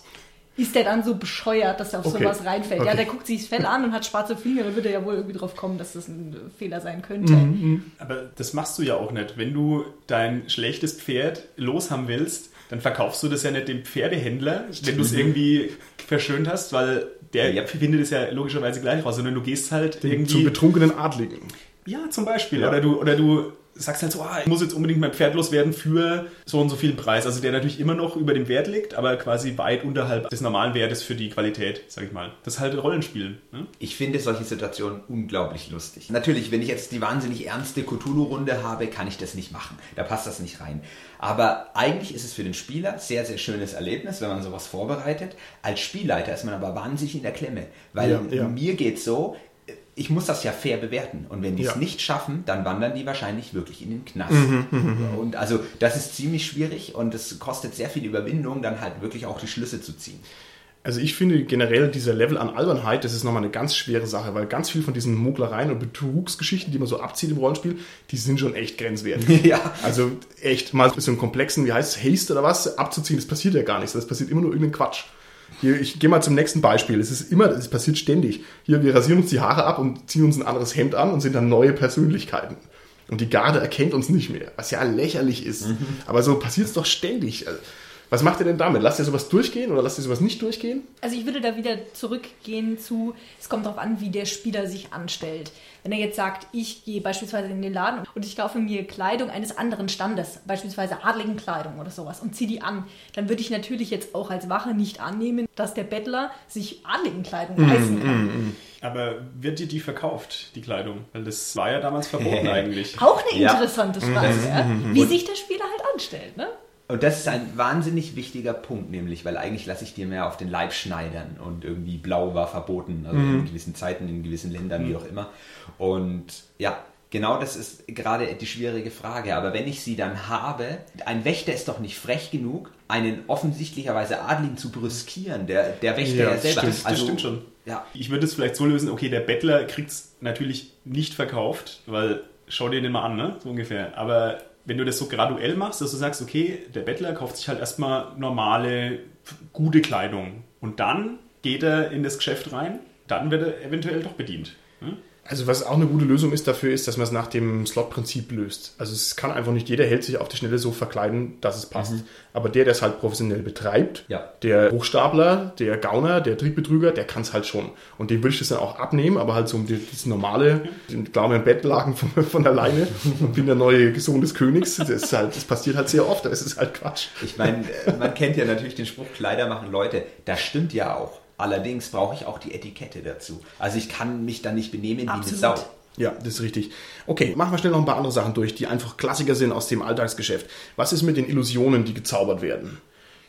ist der dann so bescheuert, dass er auf Okay. sowas reinfällt? Ja, Okay. der guckt sich das Fell an und hat schwarze Finger, dann würde er ja wohl irgendwie drauf kommen, dass das ein Fehler sein könnte. Mhm. Aber das machst du ja auch nicht. Wenn du dein schlechtes Pferd loshaben willst, dann verkaufst du das ja nicht dem Pferdehändler, wenn du es irgendwie verschönt hast, weil der Ja. findet es ja logischerweise gleich raus, sondern du gehst halt Zum irgendwie. betrunkenen Adligen. Ja, zum Beispiel. Ja. Oder du, oder du sagst halt so, ah, ich muss jetzt unbedingt mein Pferd loswerden für so und so viel Preis. Also der natürlich immer noch über dem Wert liegt, aber quasi weit unterhalb des normalen Wertes für die Qualität, sag ich mal. Das ist halt Rollenspielen. Ne? Ich finde solche Situationen unglaublich lustig. Natürlich, wenn ich jetzt die wahnsinnig ernste Cthulhu-Runde habe, kann ich das nicht machen. Da passt das nicht rein. Aber eigentlich ist es für den Spieler sehr, sehr schönes Erlebnis, wenn man sowas vorbereitet. Als Spielleiter ist man aber wahnsinnig in der Klemme. Weil Ja, ja. mir geht so, ich muss das ja fair bewerten. Und wenn die es Ja. nicht schaffen, dann wandern die wahrscheinlich wirklich in den Knast. Mhm, und also das ist ziemlich schwierig und es kostet sehr viel Überwindung, dann halt wirklich auch die Schlüsse zu ziehen. Also ich finde generell dieser Level an Albernheit, das ist nochmal eine ganz schwere Sache, weil ganz viel von diesen Moglereien und Betrugsgeschichten, die man so abzieht im Rollenspiel, die sind schon echt grenzwertig. ja. Also echt mal so einen komplexen, wie heißt es, Haste oder was, abzuziehen, das passiert ja gar nicht. Das passiert immer nur irgendein Quatsch. Hier, ich gehe mal zum nächsten Beispiel. Es ist immer, es passiert ständig. Hier, wir rasieren uns die Haare ab und ziehen uns ein anderes Hemd an und sind dann neue Persönlichkeiten. Und die Garde erkennt uns nicht mehr, was ja lächerlich ist. Aber so passiert es doch ständig. Was macht ihr denn damit? Lasst ihr sowas durchgehen oder lasst ihr sowas nicht durchgehen? Also ich würde da wieder zurückgehen zu, es kommt darauf an, wie der Spieler sich anstellt. Wenn er jetzt sagt, ich gehe beispielsweise in den Laden und ich kaufe mir Kleidung eines anderen Standes, beispielsweise adligen Kleidung oder sowas, und ziehe die an, dann würde ich natürlich jetzt auch als Wache nicht annehmen, dass der Bettler sich adligen Kleidung leisten kann. Aber wird dir die verkauft, die Kleidung? Weil das war ja damals verboten eigentlich. Auch eine Ja. interessante Frage, ja? wie sich der Spieler halt anstellt. Ne? Und das ist ein wahnsinnig wichtiger Punkt, nämlich, weil eigentlich lasse ich dir mehr auf den Leib schneidern und irgendwie blau war verboten, also in gewissen Zeiten, in gewissen Ländern, wie auch immer. Und ja, genau das ist gerade die schwierige Frage. Aber wenn ich sie dann habe, ein Wächter ist doch nicht frech genug, einen offensichtlicherweise Adligen zu brüskieren, der, der Wächter Ja, ja, selber. stimmt, das also, stimmt schon. Ja, Ich würde es vielleicht so lösen, okay, der Bettler kriegt es natürlich nicht verkauft, weil schau dir den mal an, ne? So ungefähr. Aber wenn du das so graduell machst, dass du sagst, okay, der Bettler kauft sich halt erstmal normale, gute Kleidung und dann geht er in das Geschäft rein, dann wird er eventuell doch bedient. Ne? Also was auch eine gute Lösung ist dafür, ist, dass man es nach dem Slot-Prinzip löst. Also es kann einfach nicht jeder Held sich auf die Schnelle so verkleiden, dass es passt. Aber der, der es halt professionell betreibt, Ja. der Hochstapler, der Gauner, der Trickbetrüger, der kann es halt schon. Und dem würde ich das dann auch abnehmen, aber halt so um die- das normale, den klauen im Bettlaken von, von alleine und bin der neue Sohn des Königs. Das, ist halt, das passiert halt sehr oft, das ist halt Quatsch. Ich meine, äh, man kennt ja natürlich den Spruch, Kleider machen Leute. Das stimmt ja auch. Allerdings brauche ich auch die Etikette dazu. Also ich kann mich dann nicht benehmen wie Absolut. eine Sau. Ja, das ist richtig. Okay, machen wir schnell noch ein paar andere Sachen durch, die einfach Klassiker sind aus dem Alltagsgeschäft. Was ist mit den Illusionen, die gezaubert werden?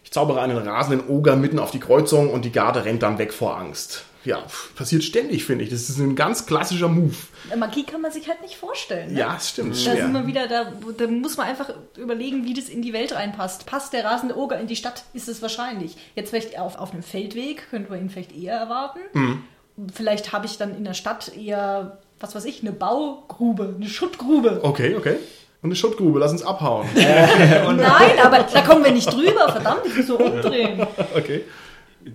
Ich zaubere einen rasenden Oger mitten auf die Kreuzung und die Garde rennt dann weg vor Angst. Ja, passiert ständig, finde ich. Das ist ein ganz klassischer Move. Magie kann man sich halt nicht vorstellen. Ne? Ja, stimmt. Da sind wir wieder, da, da muss man einfach überlegen, wie das in die Welt reinpasst. Passt der rasende Oger in die Stadt? Ist es wahrscheinlich. Jetzt vielleicht auf, auf einem Feldweg, könnte man ihn vielleicht eher erwarten. Mhm. Vielleicht habe ich dann in der Stadt eher, was weiß ich, eine Baugrube, eine Schuttgrube. Okay, okay. Und eine Schuttgrube, lass uns abhauen. Nein, aber da kommen wir nicht drüber. Verdammt, ich muss so umdrehen. Okay.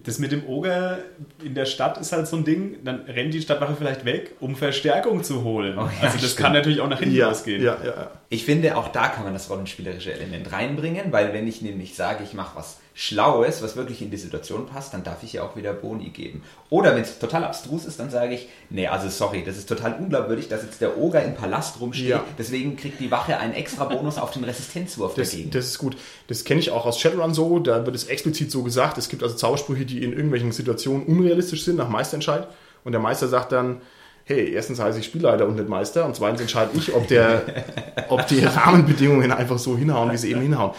Das mit dem Oger in der Stadt ist halt so ein Ding, dann rennt die Stadtwache vielleicht weg, um Verstärkung zu holen. Oh ja, also das stimmt. kann natürlich auch nach hinten Ja, losgehen. ja, ja, ja. Ich finde, auch da kann man das rollenspielerische Element reinbringen, weil wenn ich nämlich sage, ich mache was Schlaues, was wirklich in die Situation passt, dann darf ich ja auch wieder Boni geben. Oder wenn es total abstrus ist, dann sage ich, nee, also sorry, das ist total unglaubwürdig, dass jetzt der Oger im Palast rumsteht, Ja. deswegen kriegt die Wache einen extra Bonus auf den Resistenzwurf Das, dagegen. das ist gut. Das kenne ich auch aus Shadowrun so. Da wird es explizit so gesagt. Es gibt also Zaubersprüche, die in irgendwelchen Situationen unrealistisch sind, nach Meisterentscheid. Und der Meister sagt dann, hey, erstens heiße ich Spielleiter und nicht Meister. Und zweitens entscheide ich, ob, der, ob die Rahmenbedingungen einfach so hinhauen, wie sie eben hinhauen.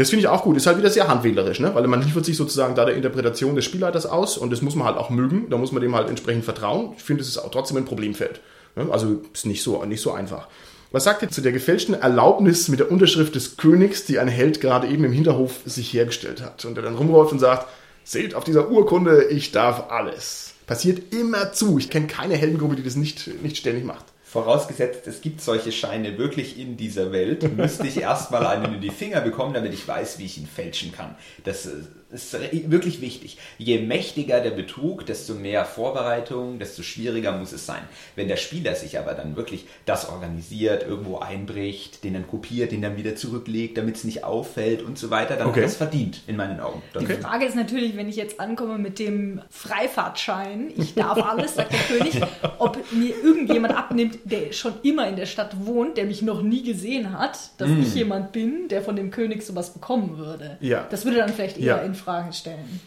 Das finde ich auch gut. Ist halt wieder sehr handwählerisch, ne? weil man liefert sich sozusagen da der Interpretation des Spielleiters aus und das muss man halt auch mögen. Da muss man dem halt entsprechend vertrauen. Ich finde, es ist auch trotzdem ein Problemfeld. Ne? Also ist nicht so, nicht so einfach. Was sagt ihr zu der gefälschten Erlaubnis mit der Unterschrift des Königs, die ein Held gerade eben im Hinterhof sich hergestellt hat und der dann rumläuft und sagt, seht auf dieser Urkunde, ich darf alles. Passiert immer zu. Ich kenne keine Heldengruppe, die das nicht, nicht ständig macht. Vorausgesetzt, es gibt solche Scheine wirklich in dieser Welt, müsste ich erstmal einen in die Finger bekommen, damit ich weiß, wie ich ihn fälschen kann. Das äh, ist wirklich wichtig. Je mächtiger der Betrug, desto mehr Vorbereitung, desto schwieriger muss es sein. Wenn der Spieler sich aber dann wirklich das organisiert, irgendwo einbricht, den dann kopiert, den dann wieder zurücklegt, damit es nicht auffällt und so weiter, dann Okay. hat es verdient, in meinen Augen. Dann Die Frage ist natürlich, wenn ich jetzt ankomme mit dem Freifahrtschein, ich darf alles, sagt der König, ob mir irgendjemand abnimmt, der schon immer in der Stadt wohnt, der mich noch nie gesehen hat, dass ich jemand bin, der von dem König sowas bekommen würde. Ja. Das würde dann vielleicht eher Ja. in Frage stellen.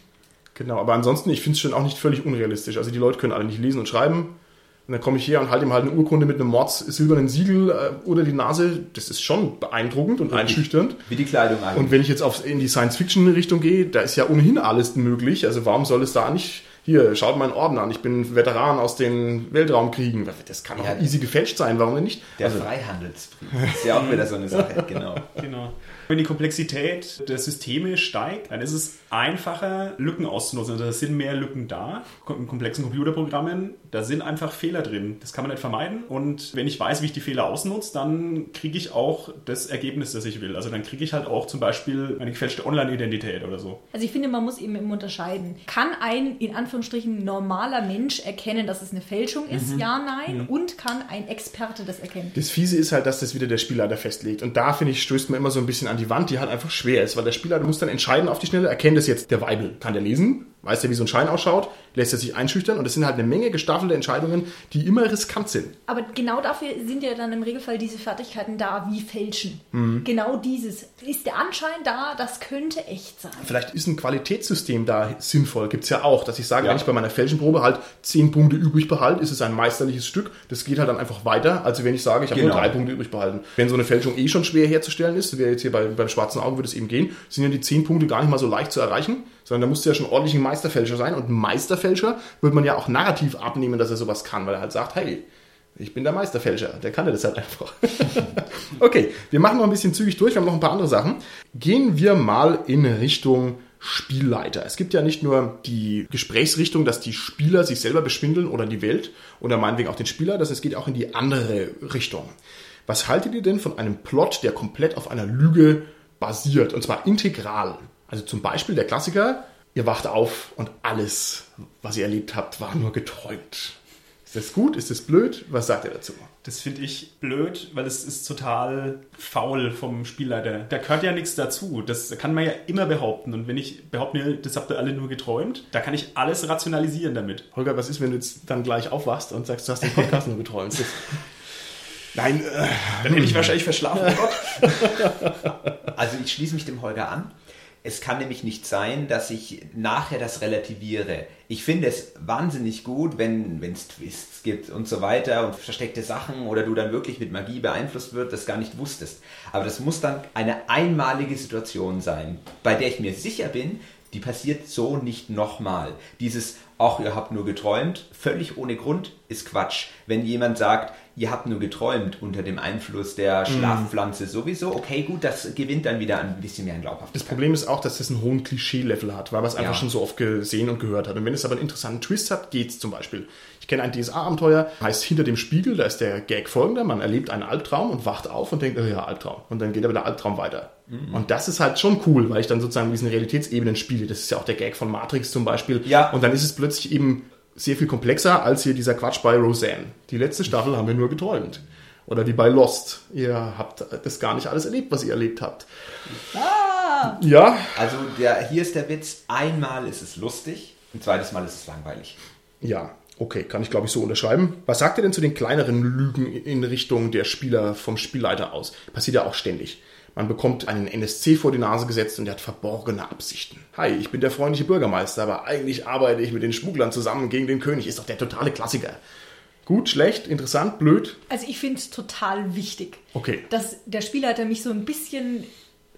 Genau, aber ansonsten, ich finde es schon auch nicht völlig unrealistisch. Also die Leute können alle nicht lesen und schreiben. Und dann komme ich her und halte ihm halt eine Urkunde mit einem Mords silbernen Siegel äh, unter die Nase. Das ist schon beeindruckend und einschüchternd. Wie die Kleidung eigentlich. Und wenn ich jetzt auf, in die Science-Fiction-Richtung gehe, da ist ja ohnehin alles möglich. Also warum soll es da nicht... Hier, schaut meinen Orden an. Ich bin Veteran aus den Weltraumkriegen. Das kann doch Ja. easy gefälscht sein. Warum denn nicht? der Also, Freihandelsbrief ist ja auch wieder so eine Sache, genau. Genau. Wenn die Komplexität der Systeme steigt, dann ist es einfacher, Lücken auszunutzen. Also es sind mehr Lücken da. In komplexen Computerprogrammen, da sind einfach Fehler drin. Das kann man nicht vermeiden. Und wenn ich weiß, wie ich die Fehler ausnutze, dann kriege ich auch das Ergebnis, das ich will. Also dann kriege ich halt auch zum Beispiel eine gefälschte Online-Identität oder so. Also ich finde, man muss eben immer unterscheiden. Kann ein in Anführungsstrichen normaler Mensch erkennen, dass es eine Fälschung ist? Ja, nein. Und kann ein Experte das erkennen? Das Fiese ist halt, dass das wieder der Spielleiter festlegt. Und da, finde ich, stößt man immer so ein bisschen an die Wand, die halt einfach schwer ist, weil der Spielleiter muss dann entscheiden auf die Schnelle, erkennt es jetzt der Weibel, kann der lesen, weiß der, wie so ein Schein ausschaut, lässt er sich einschüchtern und das sind halt eine Menge gestaffelte Entscheidungen, die immer riskant sind. Aber genau dafür sind ja dann im Regelfall diese Fertigkeiten da, wie Fälschen. Mhm. Genau dieses. Ist der Anschein da, das könnte echt sein. Vielleicht ist ein Qualitätssystem da sinnvoll, gibt's ja auch, dass ich sage, Ja. wenn ich bei meiner Fälschenprobe halt 10 Punkte übrig behalte, ist es ein meisterliches Stück, das geht halt dann einfach weiter, als wenn ich sage, ich habe Genau. nur drei Punkte übrig behalten. Wenn so eine Fälschung eh schon schwer herzustellen ist, wäre jetzt hier bei, beim schwarzen Auge würde es eben gehen, sind ja die 10 Punkte gar nicht mal so leicht zu erreichen, sondern da musst du ja schon ordentlich ein Meisterfälscher sein und Meisterfälscher wird man ja auch narrativ abnehmen, dass er sowas kann, weil er halt sagt, hey, ich bin der Meisterfälscher, der kann ja das halt einfach. okay, wir machen noch ein bisschen zügig durch, wir haben noch ein paar andere Sachen. Gehen wir mal in Richtung Spielleiter. Es gibt ja nicht nur die Gesprächsrichtung, dass die Spieler sich selber beschwindeln oder die Welt oder meinetwegen auch den Spieler, dass es geht auch in die andere Richtung. Was haltet ihr denn von einem Plot, der komplett auf einer Lüge basiert und zwar integral? Also zum Beispiel der Klassiker, ihr wacht auf und alles, was ihr erlebt habt, war nur geträumt. Ist das gut? Ist das blöd? Was sagt ihr dazu? Das finde ich blöd, weil es ist total faul vom Spielleiter. Da gehört ja nichts dazu. Das kann man ja immer behaupten. Und wenn ich behaupte, das habt ihr alle nur geträumt, da kann ich alles rationalisieren damit. Holger, was ist, wenn du jetzt dann gleich aufwachst und sagst, du hast den Podcast nur geträumt? Das- Nein, äh, Dann hätte ich wahrscheinlich verschlafen. Oh Gott. Also ich schließe mich dem Holger an. Es kann nämlich nicht sein, dass ich nachher das relativiere. Ich finde es wahnsinnig gut, wenn es Twists gibt und so weiter und versteckte Sachen oder du dann wirklich mit Magie beeinflusst wird, das gar nicht wusstest. Aber das muss dann eine einmalige Situation sein, bei der ich mir sicher bin, die passiert so nicht nochmal. Dieses, ach, ihr habt nur geträumt, völlig ohne Grund, ist Quatsch. Wenn jemand sagt, ihr habt nur geträumt unter dem Einfluss der Schlafpflanze sowieso, okay, gut, das gewinnt dann wieder ein bisschen mehr an Glaubhaftigkeit. Das Problem ist auch, dass das einen hohen Klischee-Level hat, weil man es einfach Ja. schon so oft gesehen und gehört hat. Und wenn es aber einen interessanten Twist hat, geht's zum Beispiel. Ich kenne ein DSA-Abenteuer, heißt Hinter dem Spiegel, da ist der Gag folgender, man erlebt einen Albtraum und wacht auf und denkt, oh ja, Albtraum. Und dann geht aber der Albtraum weiter. Mhm. Und das ist halt schon cool, weil ich dann sozusagen diesen Realitätsebenen spiele. Das ist ja auch der Gag von Matrix zum Beispiel. Ja. Und dann ist es plötzlich eben sehr viel komplexer als hier dieser Quatsch bei Roseanne. Die letzte Staffel haben wir nur geträumt. Oder wie bei Lost. Ihr habt das gar nicht alles erlebt, was ihr erlebt habt. Ja, Also der, hier ist der Witz, einmal ist es lustig, ein zweites Mal ist es langweilig. Ja, okay, kann ich glaube ich so unterschreiben. Was sagt ihr denn zu den kleineren Lügen in Richtung der Spieler vom Spielleiter aus? Passiert ja auch ständig. Man bekommt einen NSC vor die Nase gesetzt und der hat verborgene Absichten. Hi, ich bin der freundliche Bürgermeister, aber eigentlich arbeite ich mit den Schmugglern zusammen gegen den König. Ist doch der totale Klassiker. Gut, schlecht, interessant, blöd. Also ich finde es total wichtig, Okay. dass der Spielleiter mich so ein bisschen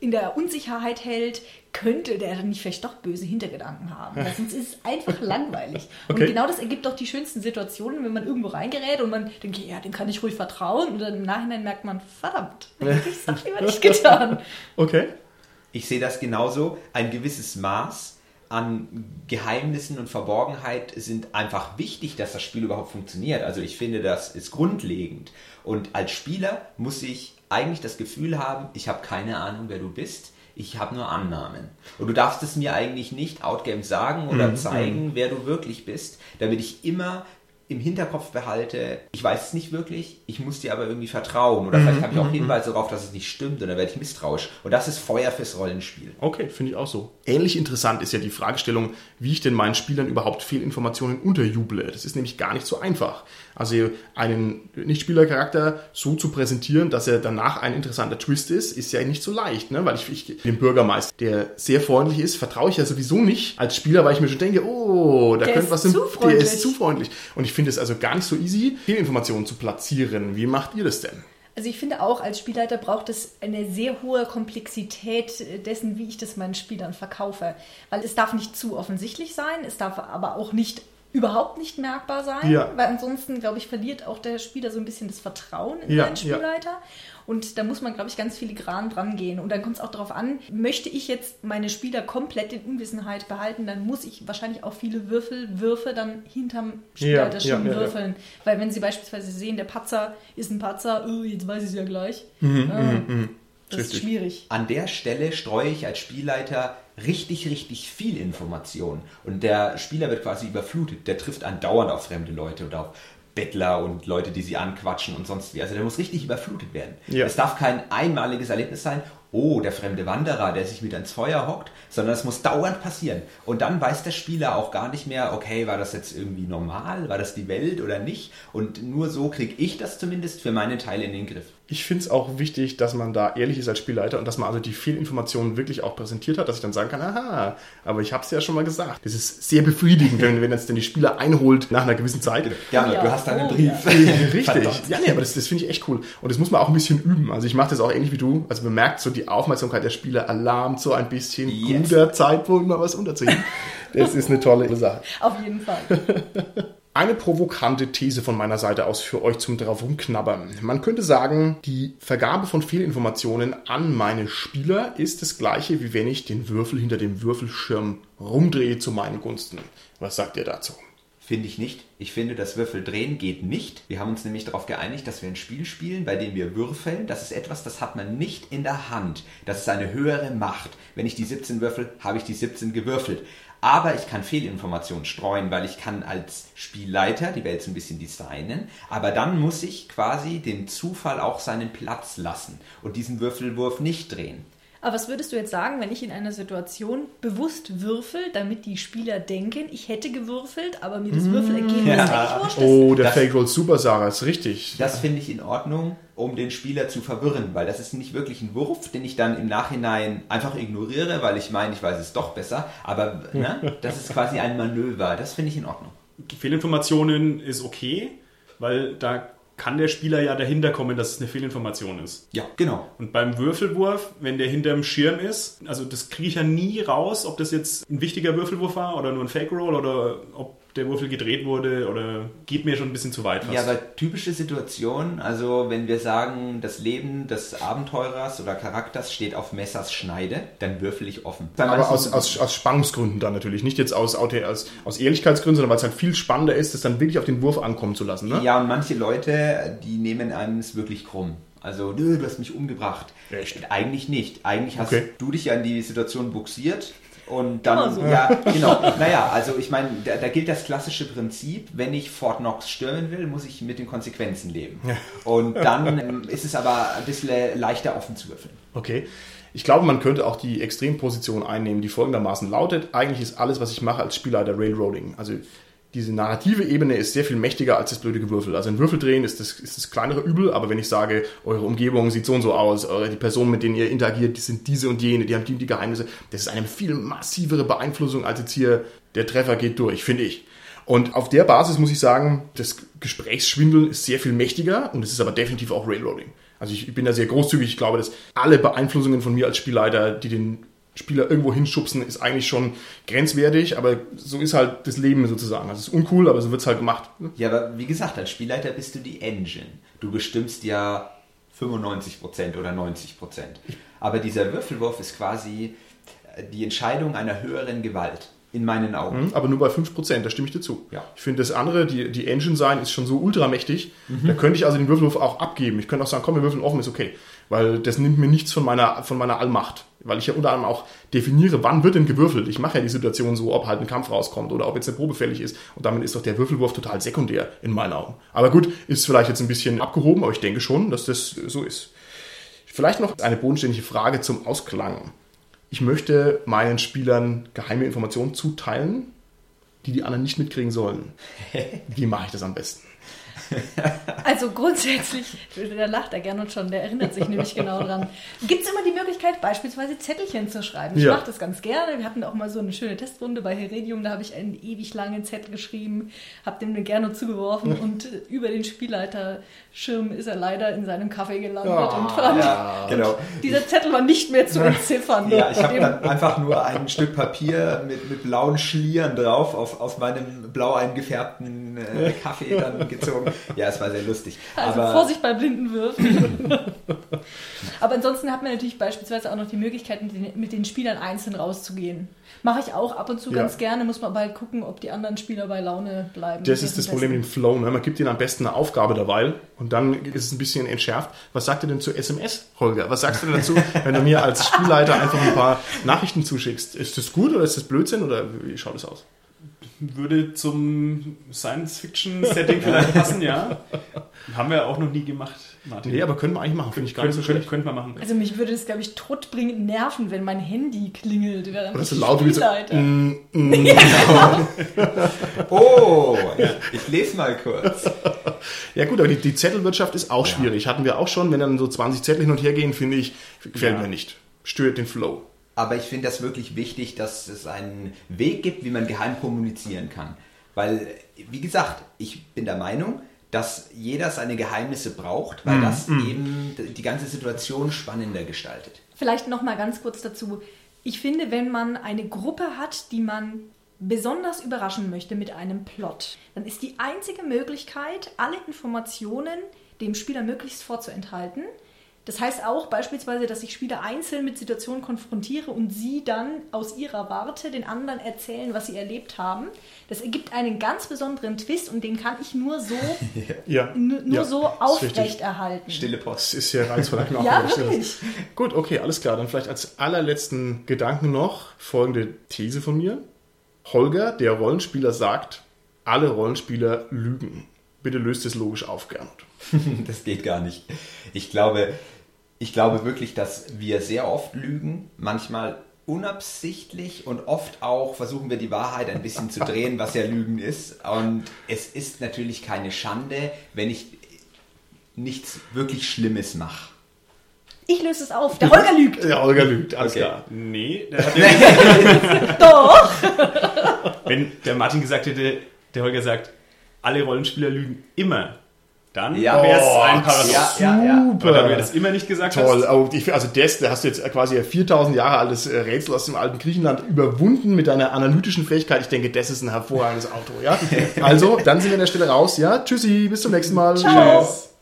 in der Unsicherheit hält, könnte der dann nicht vielleicht doch böse Hintergedanken haben. Weil sonst ist es einfach langweilig. Und Okay. genau das ergibt doch die schönsten Situationen, wenn man irgendwo reingerät und man denkt, ja, dem kann ich ruhig vertrauen. Und dann im Nachhinein merkt man, verdammt, hätte ich es lieber nicht getan. Okay. Ich sehe das genauso. Ein gewisses Maß an Geheimnissen und Verborgenheit sind einfach wichtig, dass das Spiel überhaupt funktioniert. Also ich finde, das ist grundlegend. Und als Spieler muss ich eigentlich das Gefühl haben, ich habe keine Ahnung, wer du bist. Ich habe nur Annahmen. Und du darfst es mir eigentlich nicht outgame sagen oder zeigen, wer du wirklich bist, damit ich immer im Hinterkopf behalte, ich weiß es nicht wirklich, ich muss dir aber irgendwie vertrauen. Oder vielleicht habe ich auch Hinweise darauf, dass es nicht stimmt und dann werde ich misstrauisch. Und das ist Feuer fürs Rollenspiel. Okay, finde ich auch so. Ähnlich interessant ist ja die Fragestellung, wie ich denn meinen Spielern überhaupt Fehlinformationen unterjuble. Das ist nämlich gar nicht so einfach. Also einen Nichtspielercharakter so zu präsentieren, dass er danach ein interessanter Twist ist, ist ja nicht so leicht, ne? weil ich, ich dem Bürgermeister, der sehr freundlich ist, vertraue ich ja sowieso nicht als Spieler, weil ich mir schon denke, oh, da Der könnte ist was im, zu der freundlich. ist zu freundlich. Und ich finde es also gar nicht so easy, Fehlinformationen zu platzieren. Wie macht ihr das denn? Also ich finde auch, als Spielleiter braucht es eine sehr hohe Komplexität dessen, wie ich das meinen Spielern verkaufe. Weil es darf nicht zu offensichtlich sein, es darf aber auch nicht überhaupt nicht merkbar sein, Ja. weil ansonsten, glaube ich, verliert auch der Spieler so ein bisschen das Vertrauen in Ja, seinen ja. Und da muss man, glaube ich, ganz filigran dran gehen. Und dann kommt es auch darauf an, möchte ich jetzt meine Spieler komplett in Unwissenheit behalten, dann muss ich wahrscheinlich auch viele Würfelwürfe dann hinterm Spielleiter Ja, schon ja, ja. würfeln. Weil wenn sie beispielsweise sehen, der Patzer ist ein Patzer, oh, jetzt weiß ich es ja gleich. Mhm, ah, das ist Richtig. schwierig. An der Stelle streue ich als Spielleiter richtig, richtig viel Information. Und der Spieler wird quasi überflutet. Der trifft andauernd auf fremde Leute oder auf Bettler und Leute, die sie anquatschen und sonst wie. Also der muss richtig überflutet werden. Ja. Es darf kein einmaliges Erlebnis sein, oh, der fremde Wanderer, der sich mit ans Feuer hockt, sondern es muss dauernd passieren. Und dann weiß der Spieler auch gar nicht mehr, okay, war das jetzt irgendwie normal, war das die Welt oder nicht? Und nur so kriege ich das zumindest für meine Teile in den Griff. Ich finde es auch wichtig, dass man da ehrlich ist als Spielleiter und dass man also die Fehlinformationen wirklich auch präsentiert hat, dass ich dann sagen kann, aha, aber ich habe es ja schon mal gesagt. Das ist sehr befriedigend, wenn, wenn jetzt denn die Spieler einholt nach einer gewissen Zeit. Gerne, Ja, du hast deinen oh, Brief. Richtig. Verdammt. Ja, nee, aber das, das finde ich echt cool. Und das muss man auch ein bisschen üben. Also ich mache das auch ähnlich wie du. Also man merkt so die Aufmerksamkeit der Spieler alarmt so ein bisschen. Yes. Guter Zeitpunkt, mal was unterzuheben. Das ist eine tolle Sache. Auf jeden Fall. Eine provokante These von meiner Seite aus für euch zum drauf rumknabbern. Man könnte sagen, die Vergabe von Fehlinformationen an meine Spieler ist das gleiche, wie wenn ich den Würfel hinter dem Würfelschirm rumdrehe zu meinen Gunsten. Was sagt ihr dazu? Finde ich nicht. Ich finde, das Würfeldrehen geht nicht. Wir haben uns nämlich darauf geeinigt, dass wir ein Spiel spielen, bei dem wir würfeln. Das ist etwas, das hat man nicht in der Hand. Das ist eine höhere Macht. Wenn ich die 17 würfel, habe ich die 17 gewürfelt. Aber ich kann Fehlinformationen streuen, weil ich kann als Spielleiter die Welt so ein bisschen designen. Aber dann muss ich quasi dem Zufall auch seinen Platz lassen und diesen Würfelwurf nicht drehen. Aber was würdest du jetzt sagen, wenn ich in einer Situation bewusst würfel, damit die Spieler denken, ich hätte gewürfelt, aber mir das Würfelergebnis Ja. wurscht ist? Oh, der Das- Fake Roll Super Sarah ist richtig. Das finde ich in Ordnung, um den Spieler zu verwirren, weil das ist nicht wirklich ein Wurf, den ich dann im Nachhinein einfach ignoriere, weil ich meine, ich weiß es doch besser. Aber ne, das ist quasi ein Manöver. Das finde ich in Ordnung. Fehlinformationen ist okay, weil da kann der Spieler ja dahinter kommen, dass es eine Fehlinformation ist. Ja, genau. Und beim Würfelwurf, wenn der hinterm Schirm ist, also das kriege ich ja nie raus, ob das jetzt ein wichtiger Würfelwurf war oder nur ein Fake Roll oder ob der Würfel gedreht wurde oder geht mir schon ein bisschen zu weit fast. Ja, aber typische Situation, also wenn wir sagen, das Leben des Abenteurers oder Charakters steht auf Messers Schneide, dann würfel ich offen. Bei Aber aus, aus, aus Spannungsgründen dann natürlich. Nicht jetzt aus, aus, aus Ehrlichkeitsgründen, sondern weil es halt viel spannender ist, das dann wirklich auf den Wurf ankommen zu lassen. Ne? Ja, und manche Leute, die nehmen einem es wirklich krumm. Also, nö, du hast mich umgebracht. Echt? Eigentlich nicht. Eigentlich hast Okay. du dich ja in die Situation buxiert und dann, Immer so. ja, genau. Naja, also ich meine, da, da gilt das klassische Prinzip, wenn ich Fort Knox stürmen will, muss ich mit den Konsequenzen leben. Und dann ähm, ist es aber ein bisschen leichter offen zu würfeln. Okay. Ich glaube, man könnte auch die Extremposition einnehmen, die folgendermaßen lautet. Eigentlich ist alles, was ich mache als Spielleiter Railroading. Also diese narrative Ebene ist sehr viel mächtiger als das blöde Gewürfel. Also ein Würfel drehen ist das, ist das kleinere Übel, aber wenn ich sage, eure Umgebung sieht so und so aus, eure, die Personen, mit denen ihr interagiert, die sind diese und jene, die haben die und die Geheimnisse, das ist eine viel massivere Beeinflussung als jetzt hier, der Treffer geht durch, finde ich. Und auf der Basis muss ich sagen, das Gesprächsschwindeln ist sehr viel mächtiger und es ist aber definitiv auch Railroading. Also ich, ich bin da sehr großzügig. Ich glaube, dass alle Beeinflussungen von mir als Spielleiter, die den Spieler irgendwo hinschubsen, ist eigentlich schon grenzwertig, aber so ist halt das Leben sozusagen. Also es ist uncool, aber so wird es halt gemacht. Ja, aber wie gesagt, als Spielleiter bist du die Engine. Du bestimmst ja 95% oder 90%. Aber dieser Würfelwurf ist quasi die Entscheidung einer höheren Gewalt. In meinen Augen. Hm, Aber nur bei 5%, da stimme ich dir zu. Ja. Ich finde das andere, die, die Engine sein, ist schon so ultramächtig. Da könnte ich also den Würfelwurf auch abgeben. Ich könnte auch sagen, komm, wir würfeln offen, ist okay. Weil das nimmt mir nichts von meiner, von meiner Allmacht. Weil ich ja unter anderem auch definiere, wann wird denn gewürfelt. Ich mache ja die Situation so, ob halt ein Kampf rauskommt oder ob jetzt eine Probe fällig ist. Und damit ist doch der Würfelwurf total sekundär in meinen Augen. Aber gut, ist vielleicht jetzt ein bisschen abgehoben, aber ich denke schon, dass das so ist. Vielleicht noch eine bodenständige Frage zum Ausklang. Ich möchte meinen Spielern geheime Informationen zuteilen, die die anderen nicht mitkriegen sollen. Wie mache ich das am besten? Also grundsätzlich, da lacht er gerne und schon, der erinnert sich nämlich genau dran. Gibt es immer die Möglichkeit, beispielsweise Zettelchen zu schreiben? Ich Ja. mache das ganz gerne. Wir hatten auch mal so eine schöne Testrunde bei Heredium, da habe ich einen ewig langen Zettel geschrieben, habe dem gerne zugeworfen und über den Spielleiterschirm ist er leider in seinem Kaffee gelandet Ah, und verdammt, Ja, genau. dieser Zettel war nicht mehr zu entziffern. Ja, ich habe dann einfach nur ein Stück Papier mit, mit blauen Schlieren drauf auf, auf meinem blau eingefärbten äh, Kaffee dann gezogen. Ja, es war sehr lustig. Also Aber Vorsicht bei blinden Würfen. Aber ansonsten hat man natürlich beispielsweise auch noch die Möglichkeit, mit den, mit den Spielern einzeln rauszugehen. Mache ich auch ab und zu Ja. ganz gerne, muss man aber halt gucken, ob die anderen Spieler bei Laune bleiben. Das ist das Problem mit dem Flow. Ne? Man gibt ihnen am besten eine Aufgabe dabei und dann ist es ein bisschen entschärft. Was sagt ihr denn zu SMS, Holger? Was sagst du denn dazu, wenn du mir als Spielleiter einfach ein paar Nachrichten zuschickst? Ist das gut oder ist das Blödsinn oder wie schaut das aus? Würde zum Science-Fiction-Setting vielleicht passen, ja. Haben wir auch noch nie gemacht, Martin. Nee, aber können wir eigentlich machen. Finde ich gar nicht so könnte, schlecht. könnte, könnte man machen. Also mich würde das, glaube ich, todbringend nerven, wenn mein Handy klingelt. während Oder so ich laut wie so. Mm, mm. Oh, ich lese mal kurz. Ja gut, aber die, die Zettelwirtschaft ist auch schwierig. Hatten wir auch schon. Wenn dann so 20 Zettel hin und her gehen, finde ich, gefällt Ja. mir nicht. Stört den Flow. Aber ich finde das wirklich wichtig, dass es einen Weg gibt, wie man geheim kommunizieren kann. Weil, wie gesagt, ich bin der Meinung, dass jeder seine Geheimnisse braucht, weil das eben die ganze Situation spannender gestaltet. Vielleicht noch mal ganz kurz dazu. Ich finde, wenn man eine Gruppe hat, die man besonders überraschen möchte mit einem Plot, dann ist die einzige Möglichkeit, alle Informationen dem Spieler möglichst vorzuenthalten. Das heißt auch beispielsweise, dass ich Spieler einzeln mit Situationen konfrontiere und sie dann aus ihrer Warte den anderen erzählen, was sie erlebt haben. Das ergibt einen ganz besonderen Twist und den kann ich nur so, Ja. nur ja, so aufrechterhalten. Stille Post. Das ist sehr reizvoll. Ja, wirklich. Gut, okay, alles klar. Dann vielleicht als allerletzten Gedanken noch folgende These von mir. Holger, der Rollenspieler, sagt, alle Rollenspieler lügen. Bitte löst es logisch auf, Gernot. Das geht gar nicht. Ich glaube, ich glaube wirklich, dass wir sehr oft lügen, manchmal unabsichtlich und oft auch versuchen wir die Wahrheit ein bisschen zu drehen, was ja Lügen ist. Und es ist natürlich keine Schande, wenn ich nichts wirklich Schlimmes mache. Ich löse es auf. Der Holger lügt. Der Holger lügt, alles Okay. klar. Nee, der hat ja, Doch. wenn der Martin gesagt hätte, der Holger sagt, alle Rollenspieler lügen immer, Dann Ja. wäre es Oh, ein Paradox. ja, ja, ja. Aber da du mir das immer nicht gesagt Toll. hast. Ich, also das, da hast du jetzt quasi ein 4000 Jahre altes äh, Rätsel aus dem alten Griechenland überwunden mit deiner analytischen Fähigkeit. Ich denke, das ist ein hervorragendes Auto. Ja? Also, dann sind wir an der Stelle raus. Ja, tschüssi, bis zum nächsten Mal. Ciao. Tschüss.